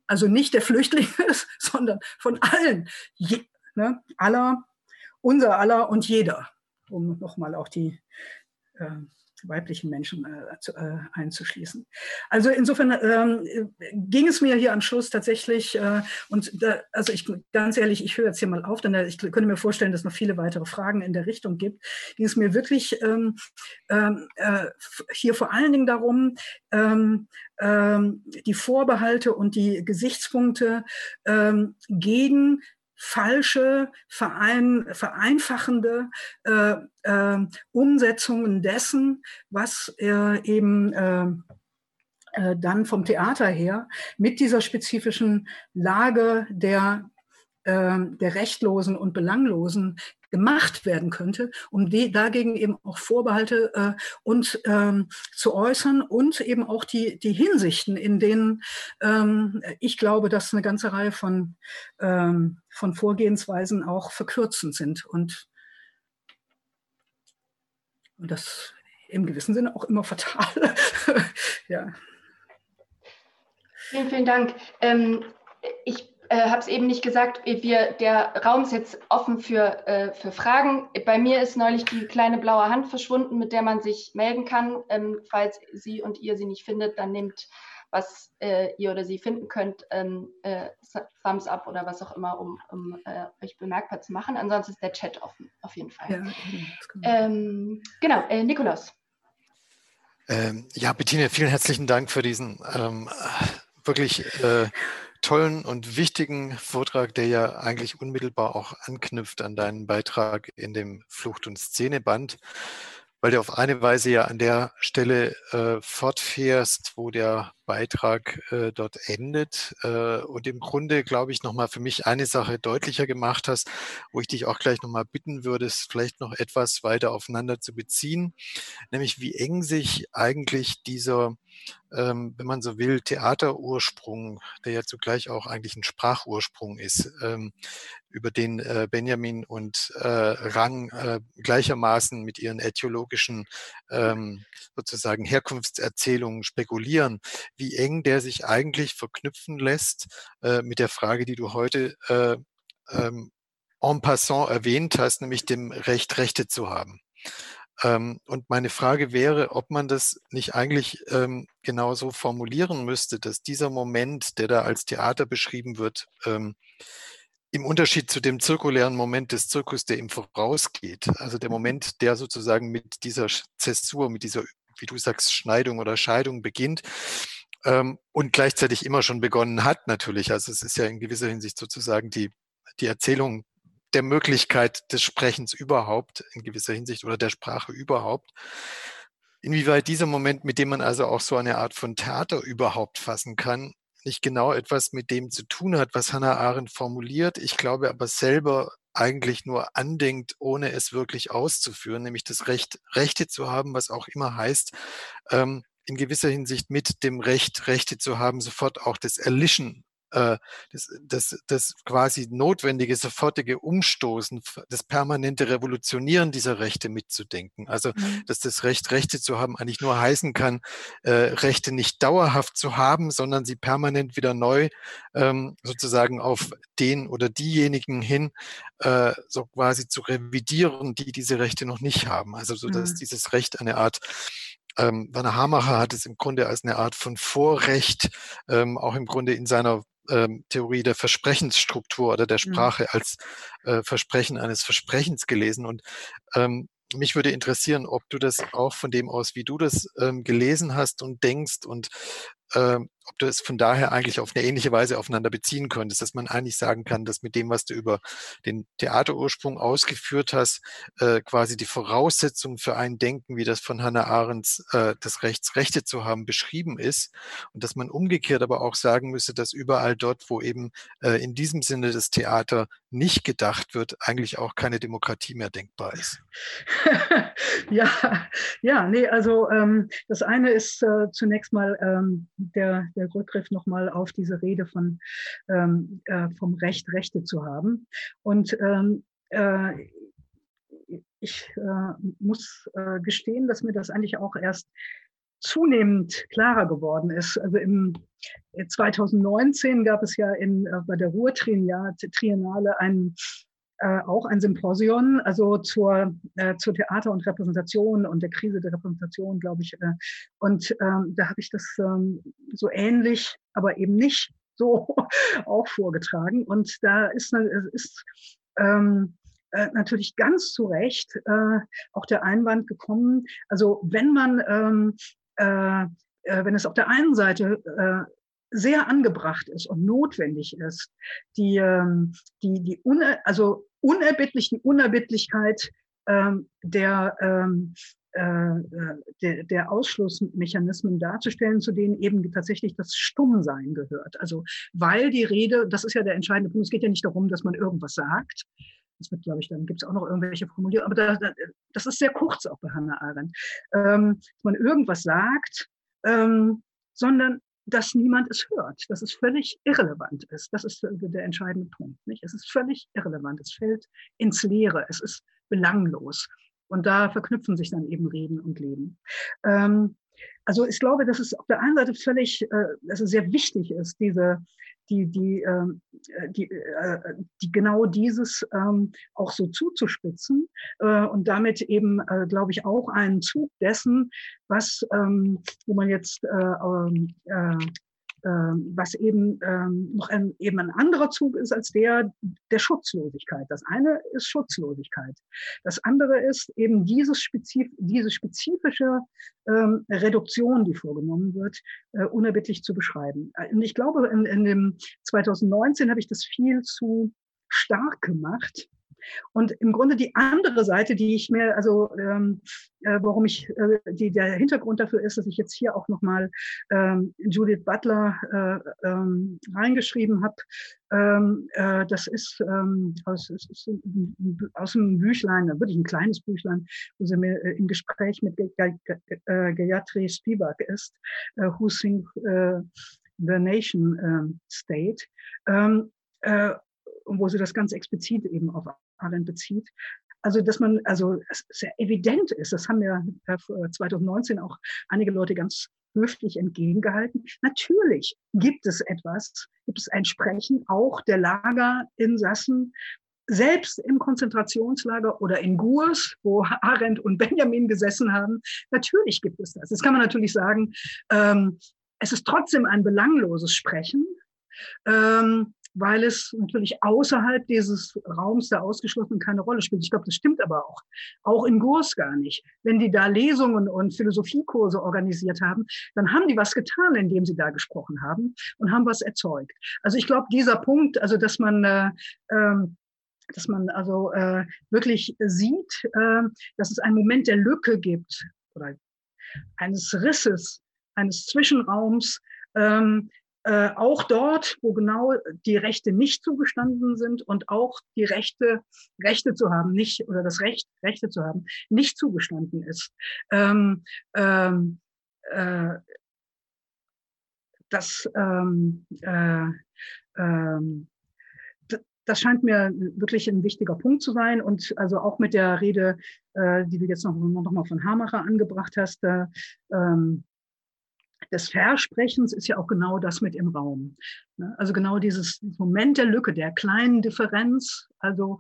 also nicht der Flüchtlinge, sondern von allen, je, ne, aller, unser aller und jeder, um nochmal auch die äh, weiblichen Menschen äh, zu, äh, einzuschließen. Also insofern ähm, ging es mir hier am Schluss tatsächlich, äh, und da, also ich ganz ehrlich, ich höre jetzt hier mal auf, denn ich könnte mir vorstellen, dass es noch viele weitere Fragen in der Richtung gibt, ging es mir wirklich ähm, ähm äh, hier vor allen Dingen darum, ähm, ähm, die Vorbehalte und die Gesichtspunkte ähm, gegen falsche, verein, vereinfachende äh, äh, Umsetzungen dessen, was äh, eben äh, äh, dann vom Theater her mit dieser spezifischen Lage der, äh, der Rechtlosen und Belanglosen gemacht werden könnte, um die, dagegen eben auch Vorbehalte äh, und ähm, zu äußern und eben auch die, die Hinsichten, in denen ähm, ich glaube, dass eine ganze Reihe von, ähm, von Vorgehensweisen auch verkürzend sind und, und das im gewissen Sinne auch immer fatal. ja. Vielen, vielen Dank. Ähm, ich äh, habe es eben nicht gesagt, wir, der Raum ist jetzt offen für, äh, für Fragen. Bei mir ist neulich die kleine blaue Hand verschwunden, mit der man sich melden kann. Ähm, falls Sie und ihr sie nicht findet, dann nehmt, was äh, ihr oder sie finden könnt, ähm, äh, Thumbs up oder was auch immer, um, um äh, euch bemerkbar zu machen. Ansonsten ist der Chat offen, auf jeden Fall. Ja, ähm, genau, äh, Nikolaus. Ähm, ja, Bettina, vielen herzlichen Dank für diesen ähm, wirklich tollen und wichtigen Vortrag, der ja eigentlich unmittelbar auch anknüpft an deinen Beitrag in dem Flucht- und Szeneband weil du auf eine Weise ja an der Stelle äh, fortfährst, wo der Beitrag äh, dort endet äh, und im Grunde, glaube ich, nochmal für mich eine Sache deutlicher gemacht hast, wo ich dich auch gleich nochmal bitten würde, es vielleicht noch etwas weiter aufeinander zu beziehen, nämlich wie eng sich eigentlich dieser, ähm, wenn man so will, Theaterursprung, der ja zugleich auch eigentlich ein Sprachursprung ist, ähm, über den äh, Benjamin und äh, Rang äh, gleichermaßen mit ihren äthiologischen ähm, sozusagen Herkunftserzählungen spekulieren, wie eng der sich eigentlich verknüpfen lässt äh, mit der Frage, die du heute äh, ähm, en passant erwähnt hast, nämlich dem Recht, Rechte zu haben. Ähm, und meine Frage wäre, ob man das nicht eigentlich ähm, genau so formulieren müsste, dass dieser Moment, der da als Theater beschrieben wird, ähm, im Unterschied zu dem zirkulären Moment des Zirkus, der ihm vorausgeht, also der mhm. Moment, der sozusagen mit dieser Zäsur, mit dieser, wie du sagst, Schneidung oder Scheidung beginnt ähm, und gleichzeitig immer schon begonnen hat, natürlich. Also es ist ja in gewisser Hinsicht sozusagen die, die Erzählung der Möglichkeit des Sprechens überhaupt, in gewisser Hinsicht, oder der Sprache überhaupt. Inwieweit dieser Moment, mit dem man also auch so eine Art von Theater überhaupt fassen kann, nicht genau etwas mit dem zu tun hat, was Hannah Arendt formuliert. Ich glaube aber selber eigentlich nur andenkt, ohne es wirklich auszuführen, nämlich das Recht, Rechte zu haben, was auch immer heißt, ähm, in gewisser Hinsicht mit dem Recht, Rechte zu haben, sofort auch das Erlischen äh, das, das, das quasi notwendige, sofortige Umstoßen, das permanente Revolutionieren dieser Rechte mitzudenken. Also, mhm. dass das Recht, Rechte zu haben, eigentlich nur heißen kann, äh, Rechte nicht dauerhaft zu haben, sondern sie permanent wieder neu ähm, sozusagen auf den oder diejenigen hin äh, so quasi zu revidieren, die diese Rechte noch nicht haben. Also, so dass mhm. dieses Recht eine Art ähm, Werner Hamacher hat es im Grunde als eine Art von Vorrecht, ähm, auch im Grunde in seiner ähm, Theorie der Versprechensstruktur oder der mhm. Sprache mhm. als äh, Versprechen eines Versprechens gelesen. Und ähm, mich würde interessieren, ob du das auch von dem aus, wie du das ähm, gelesen hast und denkst und äh, ob du es von daher eigentlich auf eine ähnliche Weise aufeinander beziehen könntest, dass man eigentlich sagen kann, dass mit dem, was du über den Theaterursprung ausgeführt hast, äh, quasi die Voraussetzung für ein Denken, wie das von Hannah Arendt, äh, das Rechts, Rechte zu haben, beschrieben ist und dass man umgekehrt aber auch sagen müsste, dass überall dort, wo eben äh, in diesem Sinne das Theater nicht gedacht wird, eigentlich auch keine Demokratie mehr denkbar ist. ja, ja, nee, also ähm, das eine ist äh, zunächst mal ähm, der, der Rückgriff nochmal auf diese Rede von, ähm, äh, vom Recht, Rechte zu haben. Und ähm, äh, ich äh, muss äh, gestehen, dass mir das eigentlich auch erst zunehmend klarer geworden ist. Also im 2019 gab es ja in, äh, bei der Ruhr-Triennale einen äh, auch ein Symposion, also zur, äh, zur Theater und Repräsentation und der Krise der Repräsentation, glaube ich. Äh, und ähm, da habe ich das ähm, so ähnlich, aber eben nicht so auch vorgetragen. Und da ist, ist ähm, äh, natürlich ganz zu Recht äh, auch der Einwand gekommen. Also wenn man ähm, äh, äh, wenn es auf der einen Seite äh, sehr angebracht ist und notwendig ist, die, ähm, die, die une, also unerbittlichen Unerbittlichkeit ähm, der, ähm, äh, äh, der, der Ausschlussmechanismen darzustellen, zu denen eben tatsächlich das Stummsein gehört. Also weil die Rede, das ist ja der entscheidende Punkt, es geht ja nicht darum, dass man irgendwas sagt, Das wird, glaube ich, dann gibt es auch noch irgendwelche Formulierungen, aber da, das ist sehr kurz auch bei Hannah Arendt, ähm, dass man irgendwas sagt, ähm, sondern dass niemand es hört, dass es völlig irrelevant ist. Das ist der entscheidende Punkt. Nicht? Es ist völlig irrelevant. Es fällt ins Leere. Es ist belanglos. Und da verknüpfen sich dann eben Reden und Leben. Ähm, also ich glaube, dass es auf der einen Seite völlig, äh, also sehr wichtig ist, diese, die, die, ähm, äh, die, äh, die genau dieses ähm, auch so zuzuspitzen und damit eben, glaube ich, auch einen Zug dessen, was, ähm, wo man jetzt äh, ähm, äh, was eben ähm, noch ein, eben ein anderer Zug ist als der der Schutzlosigkeit. Das eine ist Schutzlosigkeit. Das andere ist eben dieses spezif diese spezifische ähm, Reduktion, die vorgenommen wird, äh, unerbittlich zu beschreiben. Und ich glaube, in, in dem 2019 habe ich das viel zu stark gemacht und im Grunde die andere Seite, die ich mir, also ähm, äh, warum ich, äh, die, der Hintergrund dafür ist, dass ich jetzt hier auch nochmal ähm, Judith Butler äh, ähm, reingeschrieben habe. Ähm, äh, das ist, ähm, aus, ist aus einem Büchlein, wirklich ein kleines Büchlein, wo sie mir äh, im Gespräch mit äh, Gayatri Spivak ist, äh, Who Sing äh, the Nation äh, State. Ähm, äh, wo sie das ganz explizit eben auf darin bezieht. Also, dass man, also es sehr evident ist, das haben ja 2019 auch einige Leute ganz höflich entgegengehalten. Natürlich gibt es etwas, gibt es ein Sprechen auch der Lagerinsassen, selbst im Konzentrationslager oder in Gurs, wo Arendt und Benjamin gesessen haben. Natürlich gibt es das. Jetzt kann man natürlich sagen, ähm, es ist trotzdem ein belangloses Sprechen. Ähm, weil es natürlich außerhalb dieses Raums der Ausgeschlossenen keine Rolle spielt. Ich glaube, das stimmt aber auch. Auch in Gurs gar nicht. Wenn die da Lesungen und Philosophiekurse organisiert haben, dann haben die was getan, indem sie da gesprochen haben und haben was erzeugt. Also ich glaube, dieser Punkt, also dass man äh, ähm, dass man also äh, wirklich sieht, äh, dass es einen Moment der Lücke gibt oder eines Risses, eines Zwischenraums, ähm, äh, auch dort, wo genau die Rechte nicht zugestanden sind und auch die Rechte, Rechte zu haben, nicht, oder das Recht, Rechte zu haben, nicht zugestanden ist. Ähm, ähm, äh, das, ähm, äh, ähm, das scheint mir wirklich ein wichtiger Punkt zu sein. Und also auch mit der Rede, äh, die du jetzt noch, noch mal von Hamacher angebracht hast, äh, ähm, des Versprechens ist ja auch genau das mit im Raum. Ne? Also genau dieses Moment der Lücke, der kleinen Differenz, also,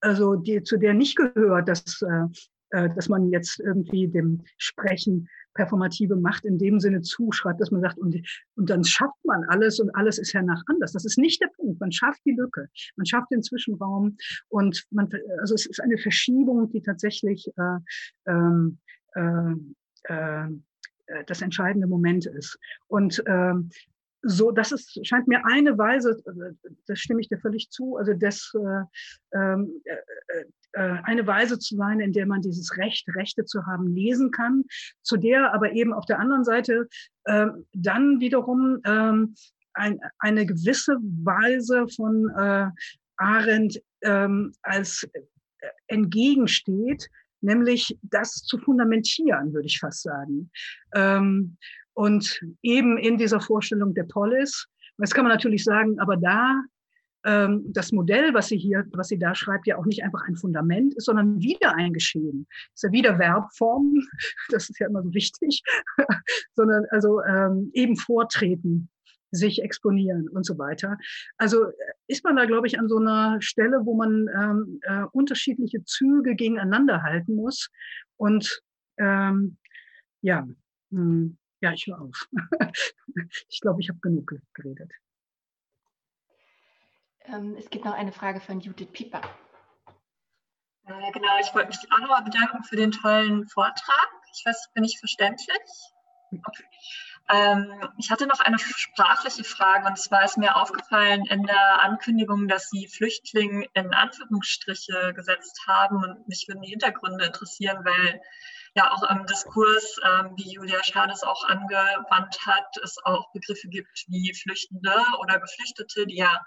also die, zu der nicht gehört, dass, äh, äh, dass man jetzt irgendwie dem Sprechen performative Macht in dem Sinne zuschreibt, dass man sagt, und, und dann schafft man alles und alles ist ja nach anders. Das ist nicht der Punkt. Man schafft die Lücke, man schafft den Zwischenraum und man, also es ist eine Verschiebung, die tatsächlich äh, ähm, äh, äh, das entscheidende Moment ist. Und ähm, so, das ist, scheint mir eine Weise, äh, das stimme ich dir völlig zu, also das, äh, ähm, äh, äh, eine Weise zu sein, in der man dieses Recht, Rechte zu haben, lesen kann, zu der aber eben auf der anderen Seite äh, dann wiederum ähm, ein, eine gewisse Weise von äh, Arendt ähm, als entgegensteht, nämlich das zu fundamentieren, würde ich fast sagen. Ähm, und eben in dieser Vorstellung der Polis. Jetzt kann man natürlich sagen, aber da ähm, das Modell, was sie hier, was sie da schreibt, ja auch nicht einfach ein Fundament ist, sondern wieder ein Geschehen. Das ist ja wieder Verbform, das ist ja immer so wichtig, sondern also ähm, eben vortreten sich exponieren und so weiter. Also äh, ist man da, glaube ich, an so einer Stelle, wo man ähm, äh, unterschiedliche Züge gegeneinander halten muss. Und ähm, ja, mh, hm, ja, ich höre auf. ich glaube, ich habe genug geredet. Ähm, es gibt noch eine Frage von Judith Pieper. Äh, genau, ich wollte mich auch nochmal bedanken für den tollen Vortrag. Ich weiß, bin ich verständlich? Okay. Ähm, ich hatte noch eine sprachliche Frage und zwar ist mir aufgefallen in der Ankündigung, dass Sie Flüchtling in Anführungsstriche gesetzt haben und mich würden die Hintergründe interessieren, weil ja auch im Diskurs, ähm, wie Julia Schades auch angewandt hat, es auch Begriffe gibt wie Flüchtende oder Geflüchtete, die ja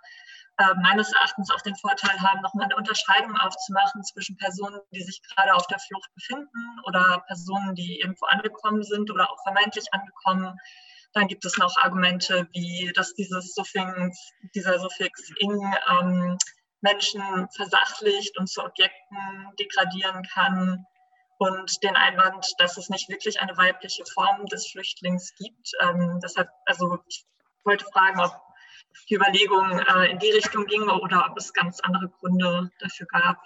meines Erachtens auch den Vorteil haben, nochmal eine Unterscheidung aufzumachen zwischen Personen, die sich gerade auf der Flucht befinden oder Personen, die irgendwo angekommen sind oder auch vermeintlich angekommen. Dann gibt es noch Argumente wie, dass dieses Suffix, dieser Suffix ing ähm, Menschen versachlicht und zu Objekten degradieren kann und den Einwand, dass es nicht wirklich eine weibliche Form des Flüchtlings gibt. Ähm, deshalb, also ich wollte fragen, ob die Überlegung äh, in die Richtung ging oder ob es ganz andere Gründe dafür gab.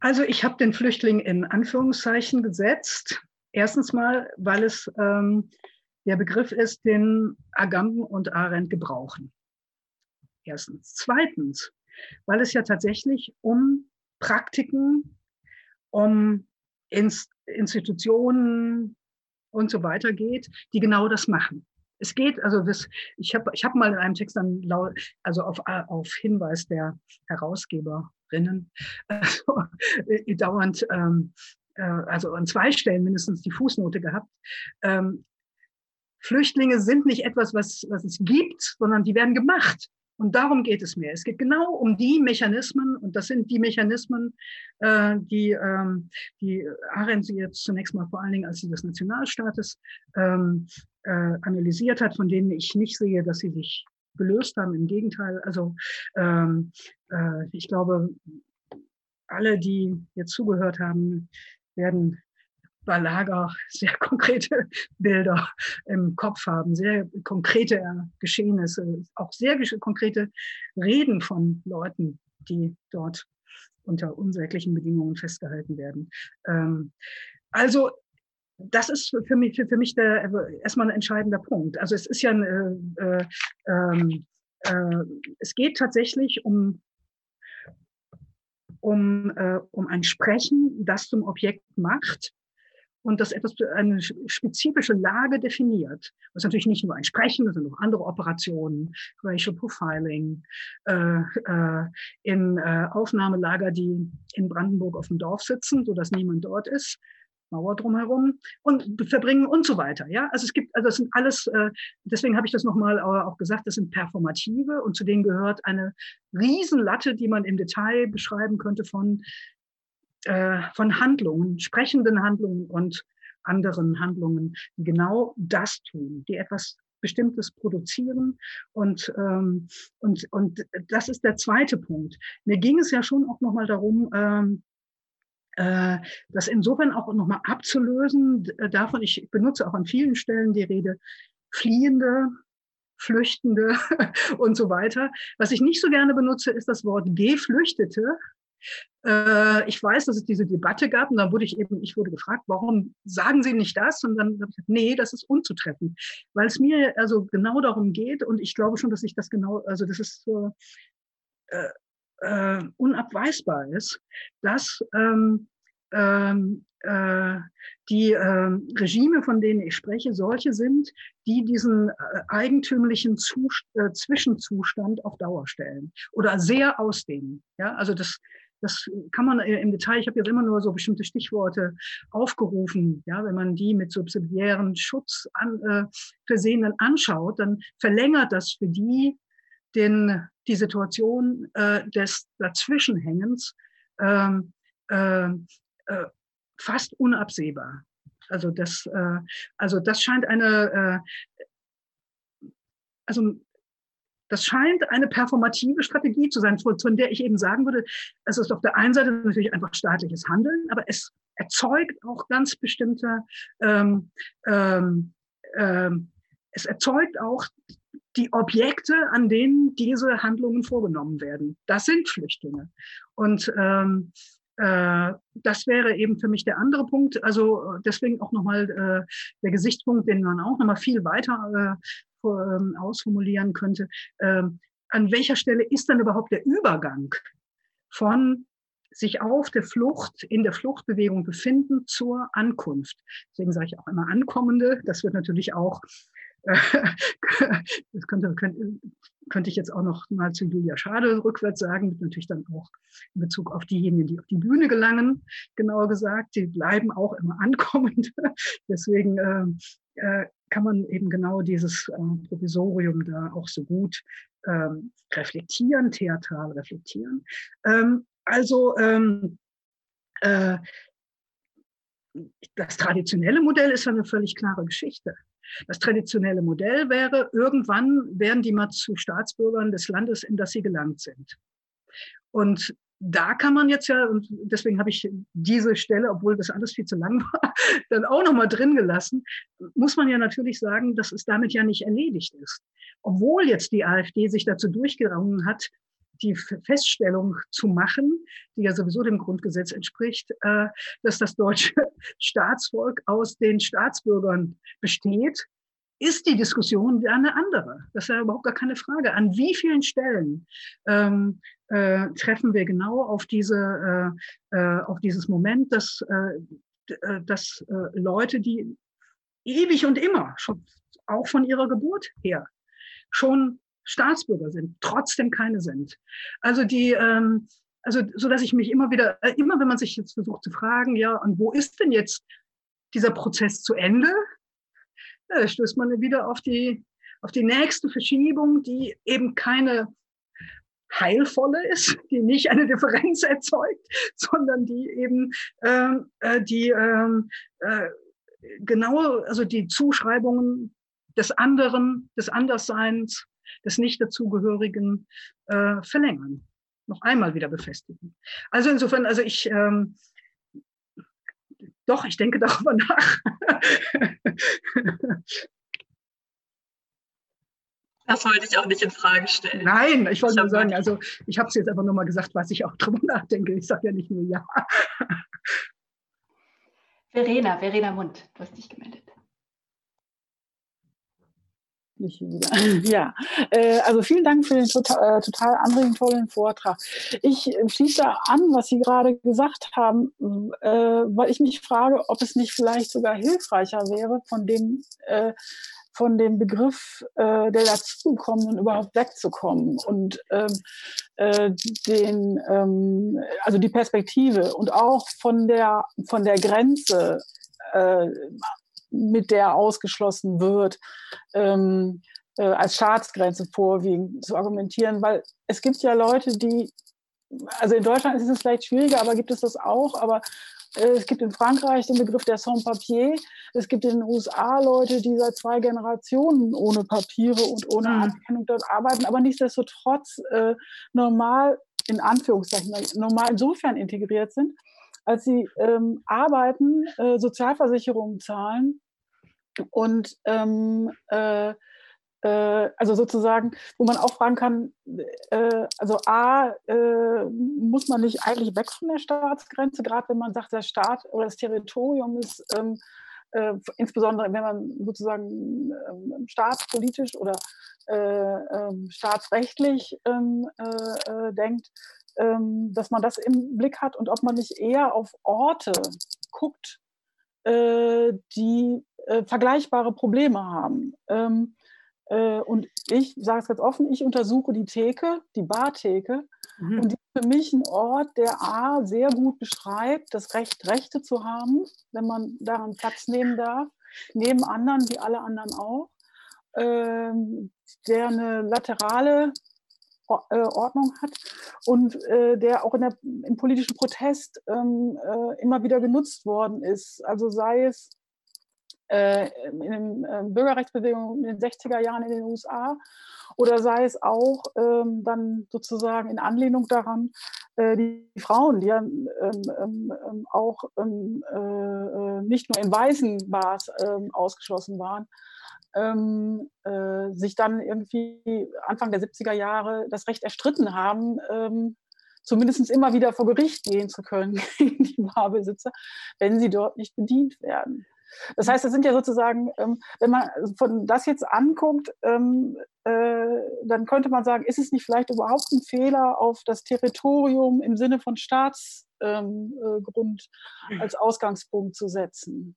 Also ich habe den Flüchtling in Anführungszeichen gesetzt. Erstens mal, weil es ähm, der Begriff ist, den Agamben und Arendt gebrauchen. Erstens. Zweitens, weil es ja tatsächlich um Praktiken, um Inst Institutionen und so weiter geht, die genau das machen. Es geht, also das, ich habe ich hab mal in einem Text dann laut, also auf, auf Hinweis der Herausgeberinnen, also, äh, dauernd, ähm, äh, also an zwei Stellen mindestens die Fußnote gehabt. Ähm, Flüchtlinge sind nicht etwas, was, was es gibt, sondern die werden gemacht. Und darum geht es mir. Es geht genau um die Mechanismen, und das sind die Mechanismen, äh, die, ähm, die Arendt jetzt zunächst mal vor allen Dingen als die des Nationalstaates ähm, äh, analysiert hat, von denen ich nicht sehe, dass sie sich gelöst haben. Im Gegenteil, also ähm, äh, ich glaube, alle, die jetzt zugehört haben, werden bei Lager sehr konkrete Bilder im Kopf haben, sehr konkrete Geschehnisse, auch sehr konkrete Reden von Leuten, die dort unter unsäglichen Bedingungen festgehalten werden. Ähm, also das ist für mich, für, mich der, erstmal ein entscheidender Punkt. Also es ist ja, ein, äh, äh, äh, es geht tatsächlich um um, äh, um ein Sprechen, das zum Objekt macht und das etwas eine spezifische Lage definiert. Das ist natürlich nicht nur ein Sprechen, das sind auch andere Operationen, Racial Profiling, äh, äh, in äh, Aufnahmelager, die in Brandenburg auf dem Dorf sitzen, so dass niemand dort ist, Mauer drumherum und verbringen und so weiter. Ja, also es gibt, also das sind alles. Äh, deswegen habe ich das nochmal auch gesagt. Das sind performative und zu denen gehört eine Riesenlatte, die man im Detail beschreiben könnte von äh, von Handlungen, sprechenden Handlungen und anderen Handlungen, die genau das tun, die etwas Bestimmtes produzieren. Und, ähm, und, und das ist der zweite Punkt. Mir ging es ja schon auch nochmal darum, ähm, äh, das insofern auch nochmal abzulösen äh, davon. Ich benutze auch an vielen Stellen die Rede Fliehende, Flüchtende und so weiter. Was ich nicht so gerne benutze, ist das Wort Geflüchtete, äh, ich weiß, dass es diese Debatte gab und dann wurde ich eben, ich wurde gefragt, warum sagen Sie nicht das? Und dann habe ich gesagt, nee, das ist unzutreffend, weil es mir also genau darum geht und ich glaube schon, dass ich das genau, also das ist so äh, äh, unabweisbar ist, dass ähm, ähm, äh, die äh, Regime, von denen ich spreche, solche sind, die diesen äh, eigentümlichen Zust äh, Zwischenzustand auf Dauer stellen oder sehr ausdehnen. Ja, also das das kann man im Detail, ich habe jetzt immer nur so bestimmte Stichworte aufgerufen. Ja, wenn man die mit subsidiären Schutz an, äh, versehenen anschaut, dann verlängert das für die den, die Situation äh, des Dazwischenhängens ähm, äh, äh, fast unabsehbar. Also das, äh, also das scheint eine, äh, also das scheint eine performative Strategie zu sein, von, von der ich eben sagen würde, es ist auf der einen Seite natürlich einfach staatliches Handeln, aber es erzeugt auch ganz bestimmte, ähm, ähm, ähm, es erzeugt auch die Objekte, an denen diese Handlungen vorgenommen werden. Das sind Flüchtlinge. Und ähm, äh, das wäre eben für mich der andere Punkt. Also deswegen auch nochmal äh, der Gesichtspunkt, den man auch nochmal viel weiter äh, ähm, ausformulieren könnte, ähm, an welcher Stelle ist dann überhaupt der Übergang von sich auf der Flucht, in der Fluchtbewegung befinden zur Ankunft. Deswegen sage ich auch immer Ankommende. Das wird natürlich auch, äh, das könnte, könnte, könnte ich jetzt auch noch mal zu Julia Schade rückwärts sagen, natürlich dann auch in Bezug auf diejenigen, die auf die Bühne gelangen, genauer gesagt. Die bleiben auch immer ankommend. Deswegen äh, äh, kann man eben genau dieses äh, Provisorium da auch so gut ähm, reflektieren, theatral reflektieren. Ähm, also ähm, äh, das traditionelle Modell ist eine völlig klare Geschichte. Das traditionelle Modell wäre, irgendwann werden die mal zu Staatsbürgern des Landes, in das sie gelangt sind. Und da kann man jetzt ja, und deswegen habe ich diese Stelle, obwohl das alles viel zu lang war, dann auch nochmal drin gelassen, muss man ja natürlich sagen, dass es damit ja nicht erledigt ist. Obwohl jetzt die AfD sich dazu durchgerungen hat, die Feststellung zu machen, die ja sowieso dem Grundgesetz entspricht, äh, dass das deutsche Staatsvolk aus den Staatsbürgern besteht, ist die Diskussion eine andere. Das ist ja überhaupt gar keine Frage. An wie vielen Stellen ähm, äh, treffen wir genau auf diese, äh, äh auf dieses Moment, dass, äh, äh, dass Leute, die ewig und immer, schon auch von ihrer Geburt her, schon Staatsbürger sind, trotzdem keine sind. Also die, ähm, also so dass ich mich immer wieder, äh, immer wenn man sich jetzt versucht zu fragen, ja, und wo ist denn jetzt dieser Prozess zu Ende? Ja, da stößt man wieder auf die, auf die nächste Verschiebung, die eben keine heilvolle ist, die nicht eine Differenz erzeugt, sondern die eben ähm, äh, die ähm, äh, genau, also die Zuschreibungen des anderen, des Andersseins, des Nicht-Dazugehörigen äh, verlängern, noch einmal wieder befestigen. Also insofern, also ich, ähm, doch, ich denke darüber nach. Das wollte ich auch nicht in Frage stellen. Nein, ich wollte nur sagen, also ich habe es jetzt einfach nur mal gesagt, was ich auch drüber nachdenke. Ich sage ja nicht nur ja. Verena, Verena Mund, du hast dich gemeldet nicht wieder. Ja, äh, also vielen Dank für den total, äh, total anregenden, tollen Vortrag. Ich äh, schließe an, was Sie gerade gesagt haben, äh, weil ich mich frage, ob es nicht vielleicht sogar hilfreicher wäre, von dem, äh, von dem Begriff äh, der dazukommenden überhaupt wegzukommen und ähm, äh, den, ähm, also die Perspektive und auch von der, von der Grenze äh, mit der ausgeschlossen wird, ähm, äh, als Staatsgrenze vorwiegend zu argumentieren, weil es gibt ja Leute, die, also in Deutschland ist es vielleicht schwieriger, aber gibt es das auch, aber äh, es gibt in Frankreich den Begriff der Sans-Papier. Es gibt in den USA Leute, die seit zwei Generationen ohne Papiere und ohne mhm. Anerkennung dort arbeiten, aber nichtsdestotrotz äh, normal, in Anführungszeichen, normal insofern integriert sind, als sie ähm, arbeiten, äh, Sozialversicherungen zahlen und ähm, äh, äh, also sozusagen, wo man auch fragen kann, äh, also A, äh, muss man nicht eigentlich weg von der Staatsgrenze, gerade wenn man sagt, der Staat oder das Territorium ist ähm, äh, insbesondere wenn man sozusagen ähm, staatspolitisch oder äh, ähm, staatsrechtlich ähm, äh, denkt, dass man das im Blick hat und ob man nicht eher auf Orte guckt, äh, die äh, vergleichbare Probleme haben. Ähm, äh, und ich sage es ganz offen, ich untersuche die Theke, die Bartheke, mhm. und die ist für mich ein Ort, der A sehr gut beschreibt, das Recht, Rechte zu haben, wenn man daran Platz nehmen darf, neben anderen, wie alle anderen auch, ähm, der eine laterale Ordnung hat und äh, der auch in der, im politischen Protest ähm, äh, immer wieder genutzt worden ist. Also sei es äh, in den äh, Bürgerrechtsbewegungen in den 60er Jahren in den USA oder sei es auch ähm, dann sozusagen in Anlehnung daran, äh, die Frauen, die ja ähm, ähm, ähm auch ähm, nicht nur im weißen Bars ausgeschlossen waren, ähm, äh, sich dann irgendwie Anfang der 70er Jahre das Recht erstritten haben, ähm, zumindest immer wieder vor Gericht gehen zu können gegen die Barbesitzer, wenn sie dort nicht bedient werden. Das heißt, das sind ja sozusagen, ähm, wenn man von das jetzt anguckt, ähm, äh, dann könnte man sagen, ist es nicht vielleicht überhaupt ein Fehler, auf das Territorium im Sinne von Staatsgrund ähm, äh, als Ausgangspunkt zu setzen?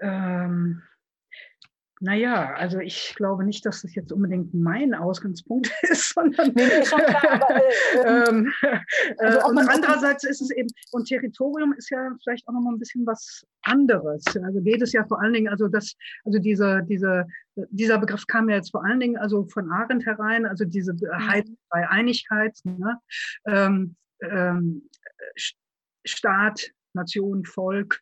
Ähm, naja, also ich glaube nicht, dass das jetzt unbedingt mein Ausgangspunkt ist, sondern nee, äh, ähm, also äh, und andererseits ist es eben, und Territorium ist ja vielleicht auch nochmal ein bisschen was anderes. Also geht es ja vor allen Dingen, also das, also diese, diese, dieser Begriff kam ja jetzt vor allen Dingen also von Arendt herein, also diese mhm. bei Einigkeit, ne? ähm, ähm, Staat, Nation, Volk,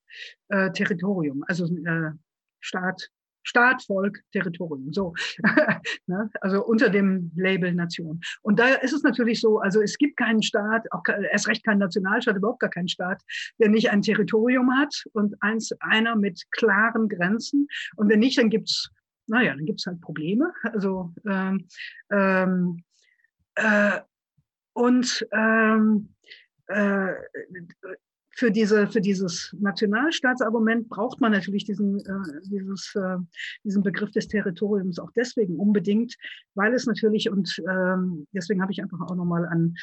äh, Territorium, also äh, Staat, Staat, Volk, Territorium. So, ne? also unter dem Label Nation. Und da ist es natürlich so, also es gibt keinen Staat, auch erst recht keinen Nationalstaat, überhaupt gar keinen Staat, der nicht ein Territorium hat und eins, einer mit klaren Grenzen. Und wenn nicht, dann gibt's, naja, dann gibt's halt Probleme. Also ähm, ähm, äh, und ähm, äh, für, diese, für dieses Nationalstaatsargument braucht man natürlich diesen, äh, dieses, äh, diesen Begriff des Territoriums auch deswegen unbedingt, weil es natürlich, und ähm, deswegen habe ich einfach auch nochmal an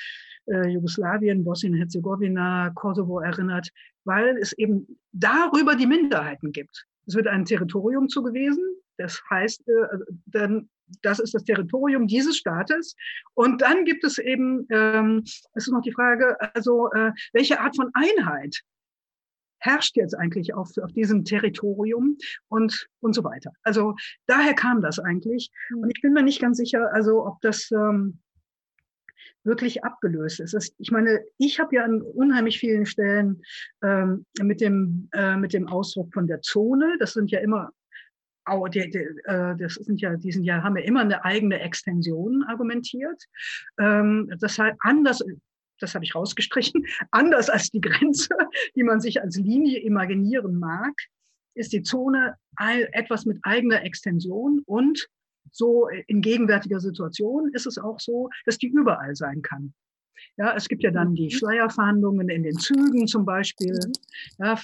äh, Jugoslawien, Bosnien-Herzegowina, Kosovo erinnert, weil es eben darüber die Minderheiten gibt. Es wird ein Territorium zugewiesen, das heißt, äh, dann das ist das Territorium dieses Staates. Und dann gibt es eben, ähm, es ist noch die Frage, also äh, welche Art von Einheit herrscht jetzt eigentlich auf, auf diesem Territorium und, und so weiter. Also daher kam das eigentlich. Und ich bin mir nicht ganz sicher, also ob das ähm, wirklich abgelöst ist. Ich meine, ich habe ja an unheimlich vielen Stellen ähm, mit, dem, äh, mit dem Ausdruck von der Zone, das sind ja immer auch die, die, äh, das sind ja, die sind ja, haben ja immer eine eigene Extension argumentiert. Ähm, das heißt, anders, das habe ich rausgestrichen, anders als die Grenze, die man sich als Linie imaginieren mag, ist die Zone etwas mit eigener Extension und so in gegenwärtiger Situation ist es auch so, dass die überall sein kann. Ja, es gibt ja dann die mhm. Schleierfahndungen in den Zügen zum Beispiel. Mhm. Ja,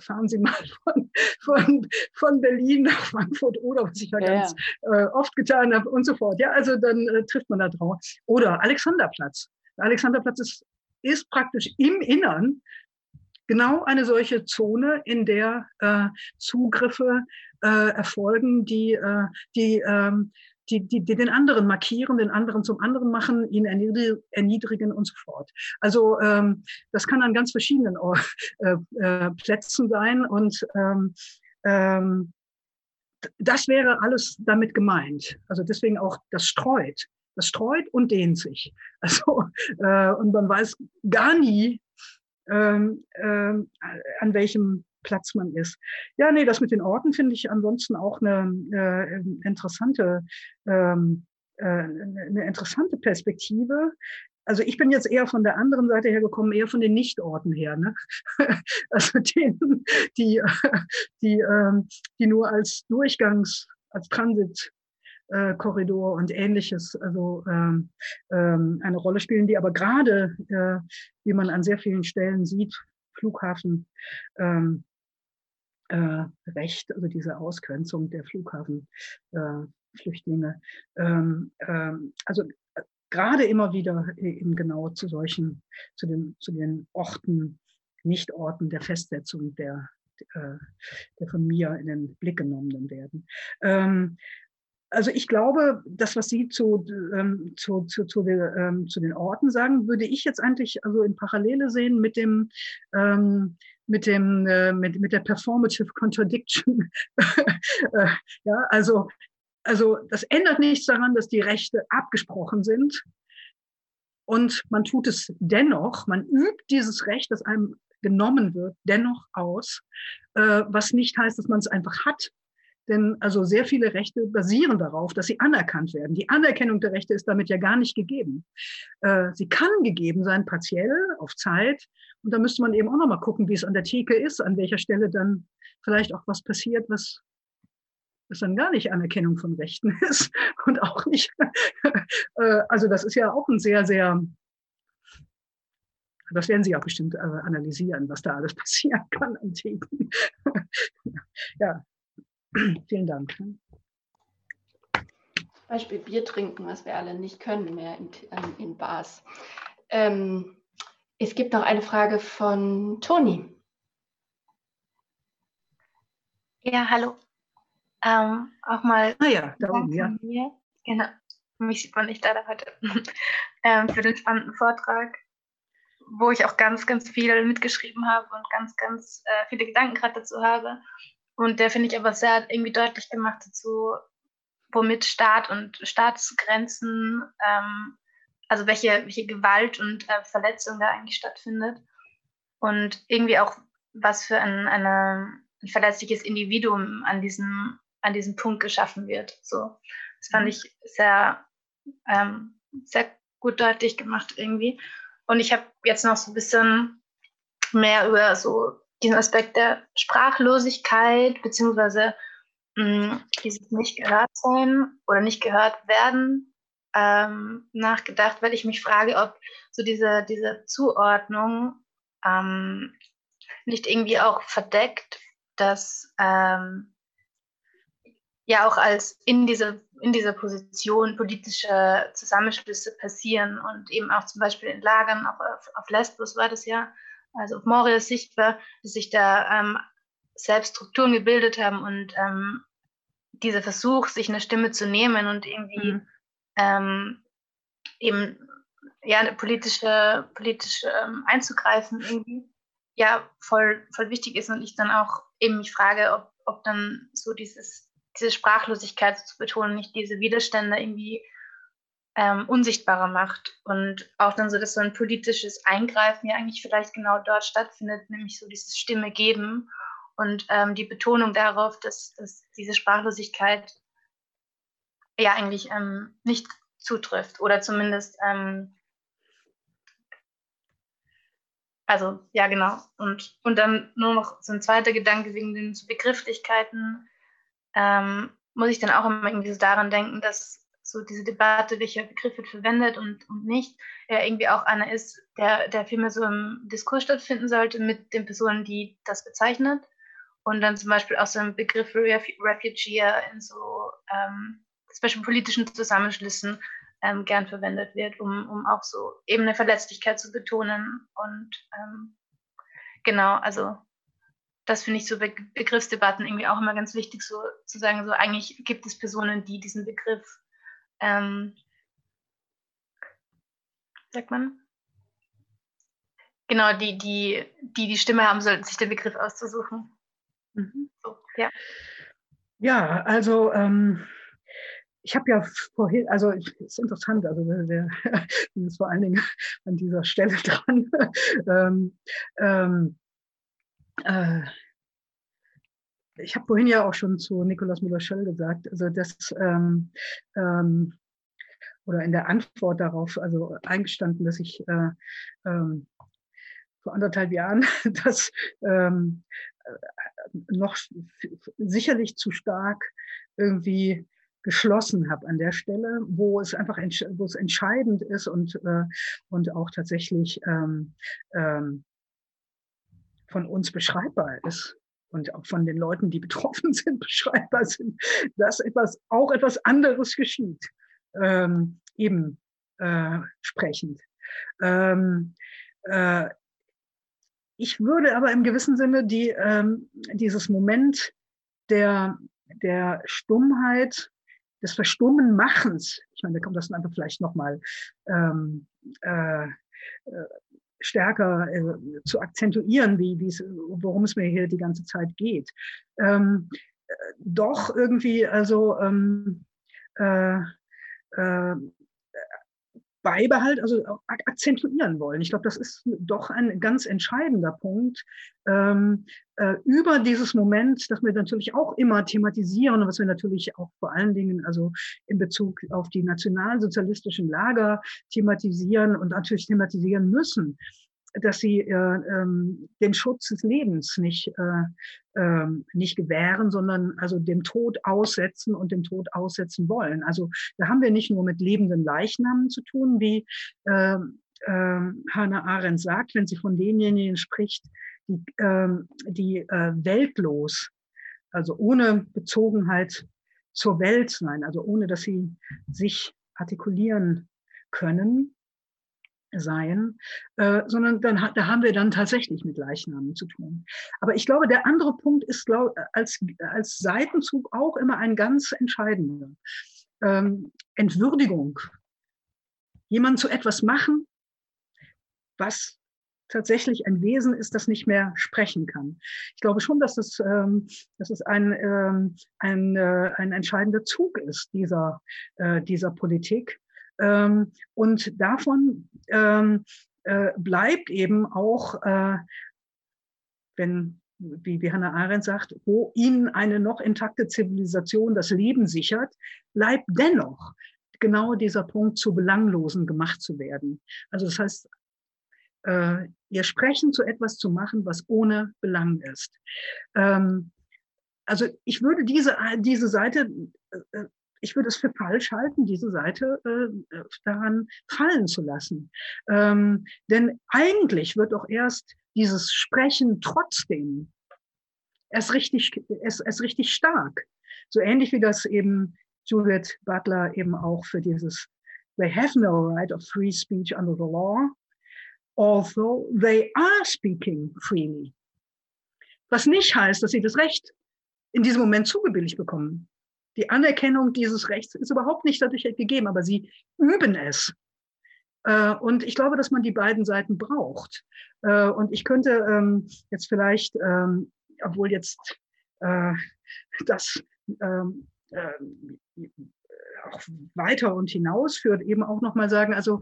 fahren Sie mal von, von, von Berlin nach Frankfurt oder was ich ja, ja ganz Äh, oft getan habe und so fort. Ja, also dann äh, trifft man da drauf. Oder Alexanderplatz. Der Alexanderplatz ist, ist praktisch im Innern genau eine solche Zone, in der äh, Zugriffe äh, erfolgen, die, äh, die ähm, die, die, die den anderen markieren, den anderen zum anderen machen, ihn erniedrigen und so fort. Also ähm, das kann an ganz verschiedenen äh, äh, Plätzen sein und ähm, ähm, das wäre alles damit gemeint. Also deswegen auch das streut. Das streut und dehnt sich. Also äh, und man weiß gar nie, ähm, ähm, an welchem Platz man ist. Ja, nee, das mit den Orten finde ich ansonsten auch eine äh, interessante, ähm, äh, eine interessante Perspektive. Also ich bin jetzt eher von der anderen Seite her gekommen, eher von den Nichtorten her. Ne? Also denen, die, die, ähm, die nur als Durchgangs, als Transit äh, und ähnliches also ähm, ähm, eine Rolle spielen, die aber gerade, äh, wie man an sehr vielen Stellen sieht, Flughafen, ähm, äh, Recht, also diese Ausgrenzung der Flughafenflüchtlinge. Äh, ähm, ähm, also äh, gerade immer wieder eben genau zu solchen, zu den, zu den Orten, Nichtorten der Festsetzung der, äh, der von mir in den Blick genommenen werden. Ähm, also ich glaube, das, was Sie zu, ähm, zu, zu, zu, ähm, zu den Orten sagen, würde ich jetzt eigentlich also in Parallele sehen mit dem, ähm, mit dem, äh, mit, mit der Performative Contradiction. äh, ja, also, also das ändert nichts daran, dass die Rechte abgesprochen sind. Und man tut es dennoch, man übt dieses Recht, das einem genommen wird, dennoch aus, äh, was nicht heißt, dass man es einfach hat, denn also sehr viele Rechte basieren darauf, dass sie anerkannt werden. Die Anerkennung der Rechte ist damit ja gar nicht gegeben. Äh, sie kann gegeben sein, partiell, auf Zeit. Und da müsste man eben auch nochmal gucken, wie es an der Theke ist, an welcher Stelle dann vielleicht auch was passiert, was was dann gar nicht Anerkennung von Rechten ist und auch nicht, äh, also das ist ja auch ein sehr, sehr, das werden Sie auch bestimmt äh, analysieren, was da alles passieren kann an Theken. ja, Vielen Dank. Beispiel Bier trinken, was wir alle nicht können mehr in, ähm, in Bars. Ähm, es gibt noch eine Frage von Toni. Ja, hallo. ähm, auch mal ah ja, da oben, ja. Mir. Genau, mich sieht man nicht leider heute, ähm, für den spannenden Vortrag, wo ich auch ganz, ganz viel mitgeschrieben habe und ganz, ganz äh, viele Gedanken gerade dazu habe. Und der finde ich aber sehr irgendwie deutlich gemacht dazu, womit Staat und Staatsgrenzen, ähm, also welche, welche Gewalt und äh, Verletzung da eigentlich stattfindet. Und irgendwie auch, was für ein, eine, ein verletzliches Individuum an diesem, an diesem Punkt geschaffen wird. So, das fand mhm. ich sehr, ähm, sehr gut deutlich gemacht irgendwie. Und ich habe jetzt noch so ein bisschen mehr über so diesen Aspekt der Sprachlosigkeit beziehungsweise mh, dieses nicht gehört sein oder nicht gehört werden ähm, nachgedacht, weil ich mich frage, ob so diese, diese Zuordnung ähm, nicht irgendwie auch verdeckt, dass ähm, ja auch als in dieser, in dieser Position politische Zusammenschlüsse passieren und eben auch zum Beispiel in Lagern, auch auf, auf Lesbos war das ja, also auf Moria sichtbar, dass sich da ähm, selbst Strukturen gebildet haben und ähm, dieser Versuch, sich eine Stimme zu nehmen und irgendwie mhm. ähm, eben ja politische, politische ähm, einzugreifen irgendwie ja voll, voll wichtig ist und ich dann auch eben mich frage, ob, ob dann so dieses, diese Sprachlosigkeit zu betonen, nicht diese Widerstände irgendwie ähm, unsichtbarer macht. Und auch dann so, dass so ein politisches Eingreifen ja eigentlich vielleicht genau dort stattfindet, nämlich so dieses Stimme geben und ähm, die Betonung darauf, dass, dass diese Sprachlosigkeit ja eigentlich ähm, nicht zutrifft oder zumindest ähm, also ja genau. Und und dann nur noch so ein zweiter Gedanke wegen den Begrifflichkeiten ähm, muss ich dann auch immer irgendwie so daran denken, dass so diese Debatte, welcher Begriff wird verwendet und, und nicht, ja irgendwie auch einer ist, der, der vielmehr so im Diskurs stattfinden sollte mit den Personen, die das bezeichnet. Und dann zum Beispiel auch so ein Begriff Refugee in so ähm, zum Beispiel politischen Zusammenschlüssen ähm, gern verwendet wird, um, um auch so eben eine Verletzlichkeit zu betonen. Und ähm, genau, also das finde ich so Be Begriffsdebatten irgendwie auch immer ganz wichtig, so zu sagen, so eigentlich gibt es Personen, die diesen Begriff ähm, sagt man? Genau, die, die, die die Stimme haben sollten, sich den Begriff auszusuchen. Mhm. So, ja. ja, also ähm, ich habe ja vorhin, also es ist interessant, also der, ist vor allen Dingen an dieser Stelle dran. ähm, ähm, äh, ich habe vorhin ja auch schon zu Nikolaus Müller-Schöll gesagt, also das ähm, ähm, oder in der Antwort darauf, also eingestanden, dass ich äh, ähm, vor anderthalb Jahren das ähm, äh, noch sicherlich zu stark irgendwie geschlossen habe an der Stelle, wo es einfach wo es entscheidend ist und äh, und auch tatsächlich ähm, ähm, von uns beschreibbar ist und auch von den Leuten, die betroffen sind, beschreibbar sind, dass etwas, auch etwas anderes geschieht, ähm, eben äh, sprechend. Ähm, äh, ich würde aber im gewissen Sinne die, ähm, dieses Moment der, der Stummheit, des Verstummen Machens, ich meine, da kommt das einfach vielleicht nochmal ähm, äh, äh stärker äh, zu akzentuieren, wie, worum es mir hier die ganze Zeit geht. Ähm, äh, doch irgendwie, also ähm, äh, äh, beibehalten, also akzentuieren wollen. Ich glaube, das ist doch ein ganz entscheidender Punkt ähm, äh, über dieses Moment, das wir natürlich auch immer thematisieren und was wir natürlich auch vor allen Dingen also in Bezug auf die nationalsozialistischen Lager thematisieren und natürlich thematisieren müssen dass sie äh, ähm, den Schutz des Lebens nicht, äh, äh, nicht gewähren, sondern also dem Tod aussetzen und dem Tod aussetzen wollen. Also da haben wir nicht nur mit lebenden Leichnamen zu tun, wie äh, äh, Hannah Arendt sagt, wenn sie von denjenigen spricht, die, äh, die äh, weltlos, also ohne Bezogenheit zur Welt sein, also ohne dass sie sich artikulieren können, seien, äh, sondern dann, da haben wir dann tatsächlich mit Leichnamen zu tun. Aber ich glaube, der andere Punkt ist glaub, als, als Seitenzug auch immer ein ganz entscheidender. Ähm, Entwürdigung. Jemand zu etwas machen, was tatsächlich ein Wesen ist, das nicht mehr sprechen kann. Ich glaube schon, dass es, ähm, dass es ein, ähm, ein, äh, ein entscheidender Zug ist dieser, äh, dieser Politik. Ähm, und davon ähm, äh, bleibt eben auch, äh, wenn wie, wie Hannah Arendt sagt, wo ihnen eine noch intakte Zivilisation das Leben sichert, bleibt dennoch genau dieser Punkt zu Belanglosen gemacht zu werden. Also das heißt, äh, ihr Sprechen zu etwas zu machen, was ohne Belang ist. Ähm, also ich würde diese, diese Seite, äh, ich würde es für falsch halten, diese Seite äh, daran fallen zu lassen. Ähm, denn eigentlich wird doch erst dieses Sprechen trotzdem erst richtig, erst, erst richtig stark. So ähnlich wie das eben Judith Butler eben auch für dieses They have no right of free speech under the law although they are speaking freely. Was nicht heißt, dass sie das Recht in diesem Moment zugebilligt bekommen. Die Anerkennung dieses Rechts ist überhaupt nicht dadurch gegeben, aber sie üben es. Äh, und ich glaube, dass man die beiden Seiten braucht. Äh, und ich könnte ähm, jetzt vielleicht, ähm, obwohl jetzt äh, das ähm, auch weiter und hinaus führt, eben auch nochmal sagen, also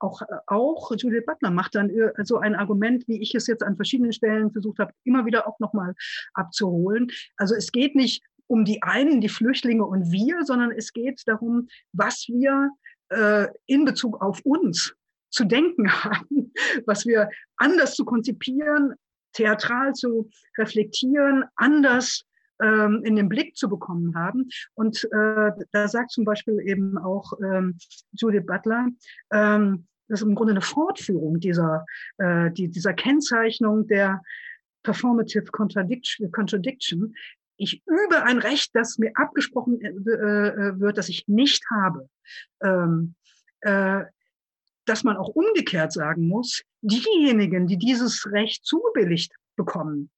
auch, auch Judith Butler macht dann so ein Argument, wie ich es jetzt an verschiedenen Stellen versucht habe, immer wieder auch nochmal abzuholen. Also es geht nicht um die einen, die Flüchtlinge und wir, sondern es geht darum, was wir äh, in Bezug auf uns zu denken haben, was wir anders zu konzipieren, theatral zu reflektieren, anders ähm, in den Blick zu bekommen haben. Und äh, da sagt zum Beispiel eben auch ähm, Judith Butler, ähm, das ist im Grunde eine Fortführung dieser, äh, die, dieser Kennzeichnung der Performative Contradiction. Contradiction. Ich übe ein Recht, das mir abgesprochen äh, äh wird, das ich nicht habe. Ähm, äh, dass man auch umgekehrt sagen muss, diejenigen, die dieses Recht zugebilligt bekommen,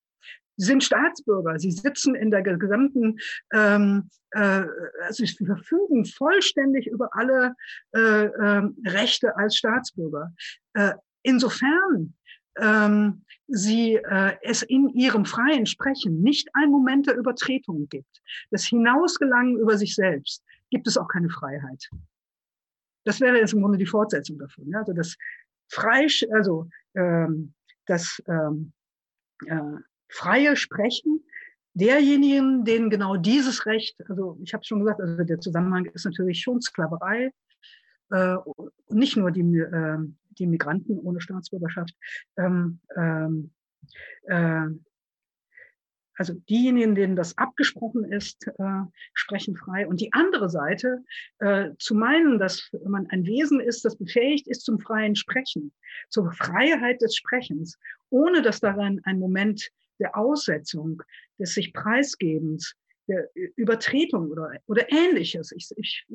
sind Staatsbürger. Sie sitzen in der gesamten, ähm, äh, also sie verfügen vollständig über alle äh, äh, Rechte als Staatsbürger. Äh, insofern ähm, sie äh, es in ihrem freien Sprechen nicht ein Moment der Übertretung gibt, das Hinausgelangen über sich selbst, gibt es auch keine Freiheit. Das wäre jetzt im Grunde die Fortsetzung davon. Ja? Also das Freisch, also ähm, das ähm, äh, freie Sprechen derjenigen, denen genau dieses Recht, also ich habe schon gesagt, also der Zusammenhang ist natürlich schon Sklaverei, äh, nicht nur die, äh, die Migranten ohne Staatsbürgerschaft, ähm, ähm, äh, also diejenigen, denen das abgesprochen ist, äh, sprechen frei. Und die andere Seite, äh, zu meinen, dass man ein Wesen ist, das befähigt ist zum freien Sprechen, zur Freiheit des Sprechens, ohne dass daran ein Moment der Aussetzung, des sich Preisgebens, der Übertretung oder, oder ähnliches. Ich, ich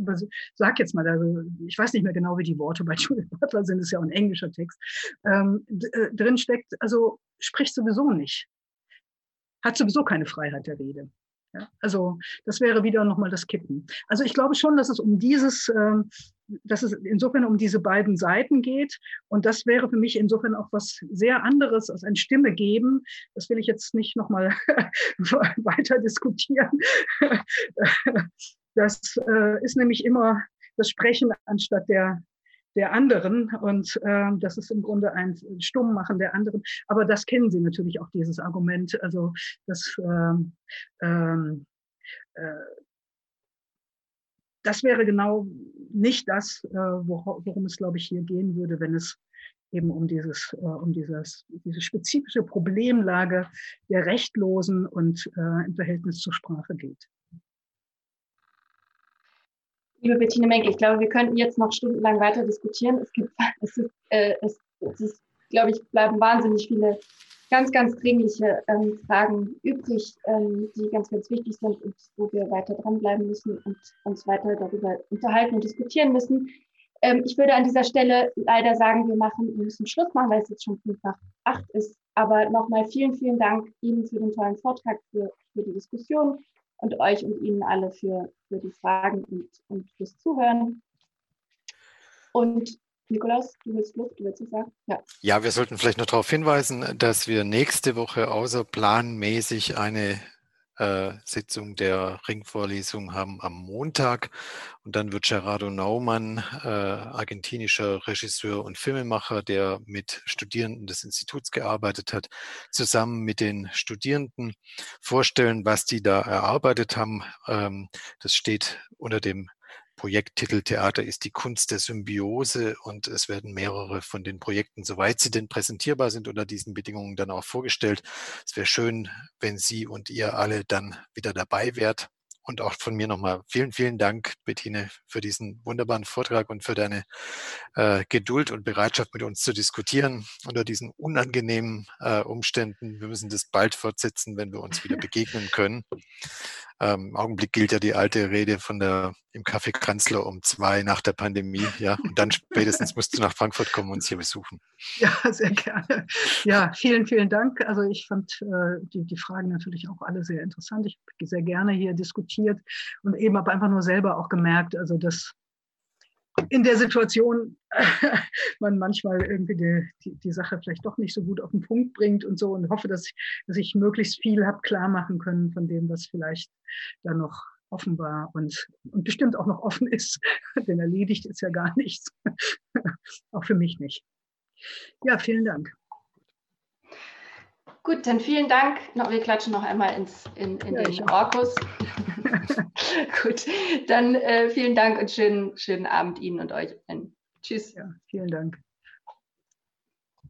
sage jetzt mal, also ich weiß nicht mehr genau, wie die Worte bei Judith Butler sind, ist ja auch ein englischer Text, ähm, äh, drin steckt, also spricht sowieso nicht. Hat sowieso keine Freiheit der Rede. Ja, also das wäre wieder nochmal das Kippen. Also ich glaube schon, dass es um dieses, ähm, dass es insofern um diese beiden Seiten geht. Und das wäre für mich insofern auch was sehr anderes als ein Stimme geben. Das will ich jetzt nicht nochmal weiter diskutieren. Das äh, ist nämlich immer das Sprechen anstatt der der anderen und äh, das ist im Grunde ein Stummmachen der anderen. Aber das kennen Sie natürlich auch, dieses Argument. Also das, ähm, ähm, äh, das wäre genau nicht das, äh, worum es, glaube ich, hier gehen würde, wenn es eben um dieses, äh, um dieses, diese spezifische Problemlage der Rechtlosen und äh, im Verhältnis zur Sprache geht. Liebe Bettine Menke, ich glaube, wir könnten jetzt noch stundenlang weiter diskutieren. Es gibt, es ist, äh, es, es ist, glaube ich, bleiben wahnsinnig viele ganz, ganz dringliche ähm, Fragen übrig, ähm, die ganz, ganz wichtig sind und wo wir weiter dranbleiben müssen und uns weiter darüber unterhalten und diskutieren müssen. Ähm, ich würde an dieser Stelle leider sagen, wir machen, wir müssen Schluss machen, weil es jetzt schon fünf nach acht ist. Aber nochmal vielen, vielen Dank Ihnen für den tollen Vortrag, für, für die Diskussion und euch und Ihnen alle für, für die Fragen und, und fürs Zuhören. Und Nikolaus, du willst Luft, du willst sagen? Ja. ja, wir sollten vielleicht noch darauf hinweisen, dass wir nächste Woche außerplanmäßig eine äh, Sitzung der Ringvorlesung haben am Montag. Und dann wird Gerardo Naumann, äh, argentinischer Regisseur und Filmemacher, der mit Studierenden des Instituts gearbeitet hat, zusammen mit den Studierenden vorstellen, was die da erarbeitet haben. Ähm, das steht unter dem Projekttitel Theater ist die Kunst der Symbiose und es werden mehrere von den Projekten, soweit sie denn präsentierbar sind, unter diesen Bedingungen dann auch vorgestellt. Es wäre schön, wenn Sie und ihr alle dann wieder dabei wärt. Und auch von mir nochmal vielen, vielen Dank, Bettine, für diesen wunderbaren Vortrag und für deine äh, Geduld und Bereitschaft, mit uns zu diskutieren unter diesen unangenehmen äh, Umständen. Wir müssen das bald fortsetzen, wenn wir uns wieder begegnen können. Ähm, Im Augenblick gilt ja die alte Rede von der im Café Kanzler um zwei nach der Pandemie, ja. Und dann spätestens musst du nach Frankfurt kommen und uns hier besuchen. Ja, sehr gerne. Ja, vielen, vielen Dank. Also ich fand äh, die, die Fragen natürlich auch alle sehr interessant. Ich habe sehr gerne hier diskutiert und eben habe einfach nur selber auch gemerkt, also dass in der Situation man manchmal irgendwie die, die, die, Sache vielleicht doch nicht so gut auf den Punkt bringt und so und hoffe, dass ich, dass ich möglichst viel habe klar machen können von dem, was vielleicht da noch offen war und, und bestimmt auch noch offen ist, denn erledigt ist ja gar nichts. auch für mich nicht. Ja, vielen Dank. Gut, dann vielen Dank. Wir klatschen noch einmal ins, in, in ja, den Orkus. Gut, dann äh, vielen Dank und schönen, schönen Abend Ihnen und euch. Tschüss. Ja, vielen Dank.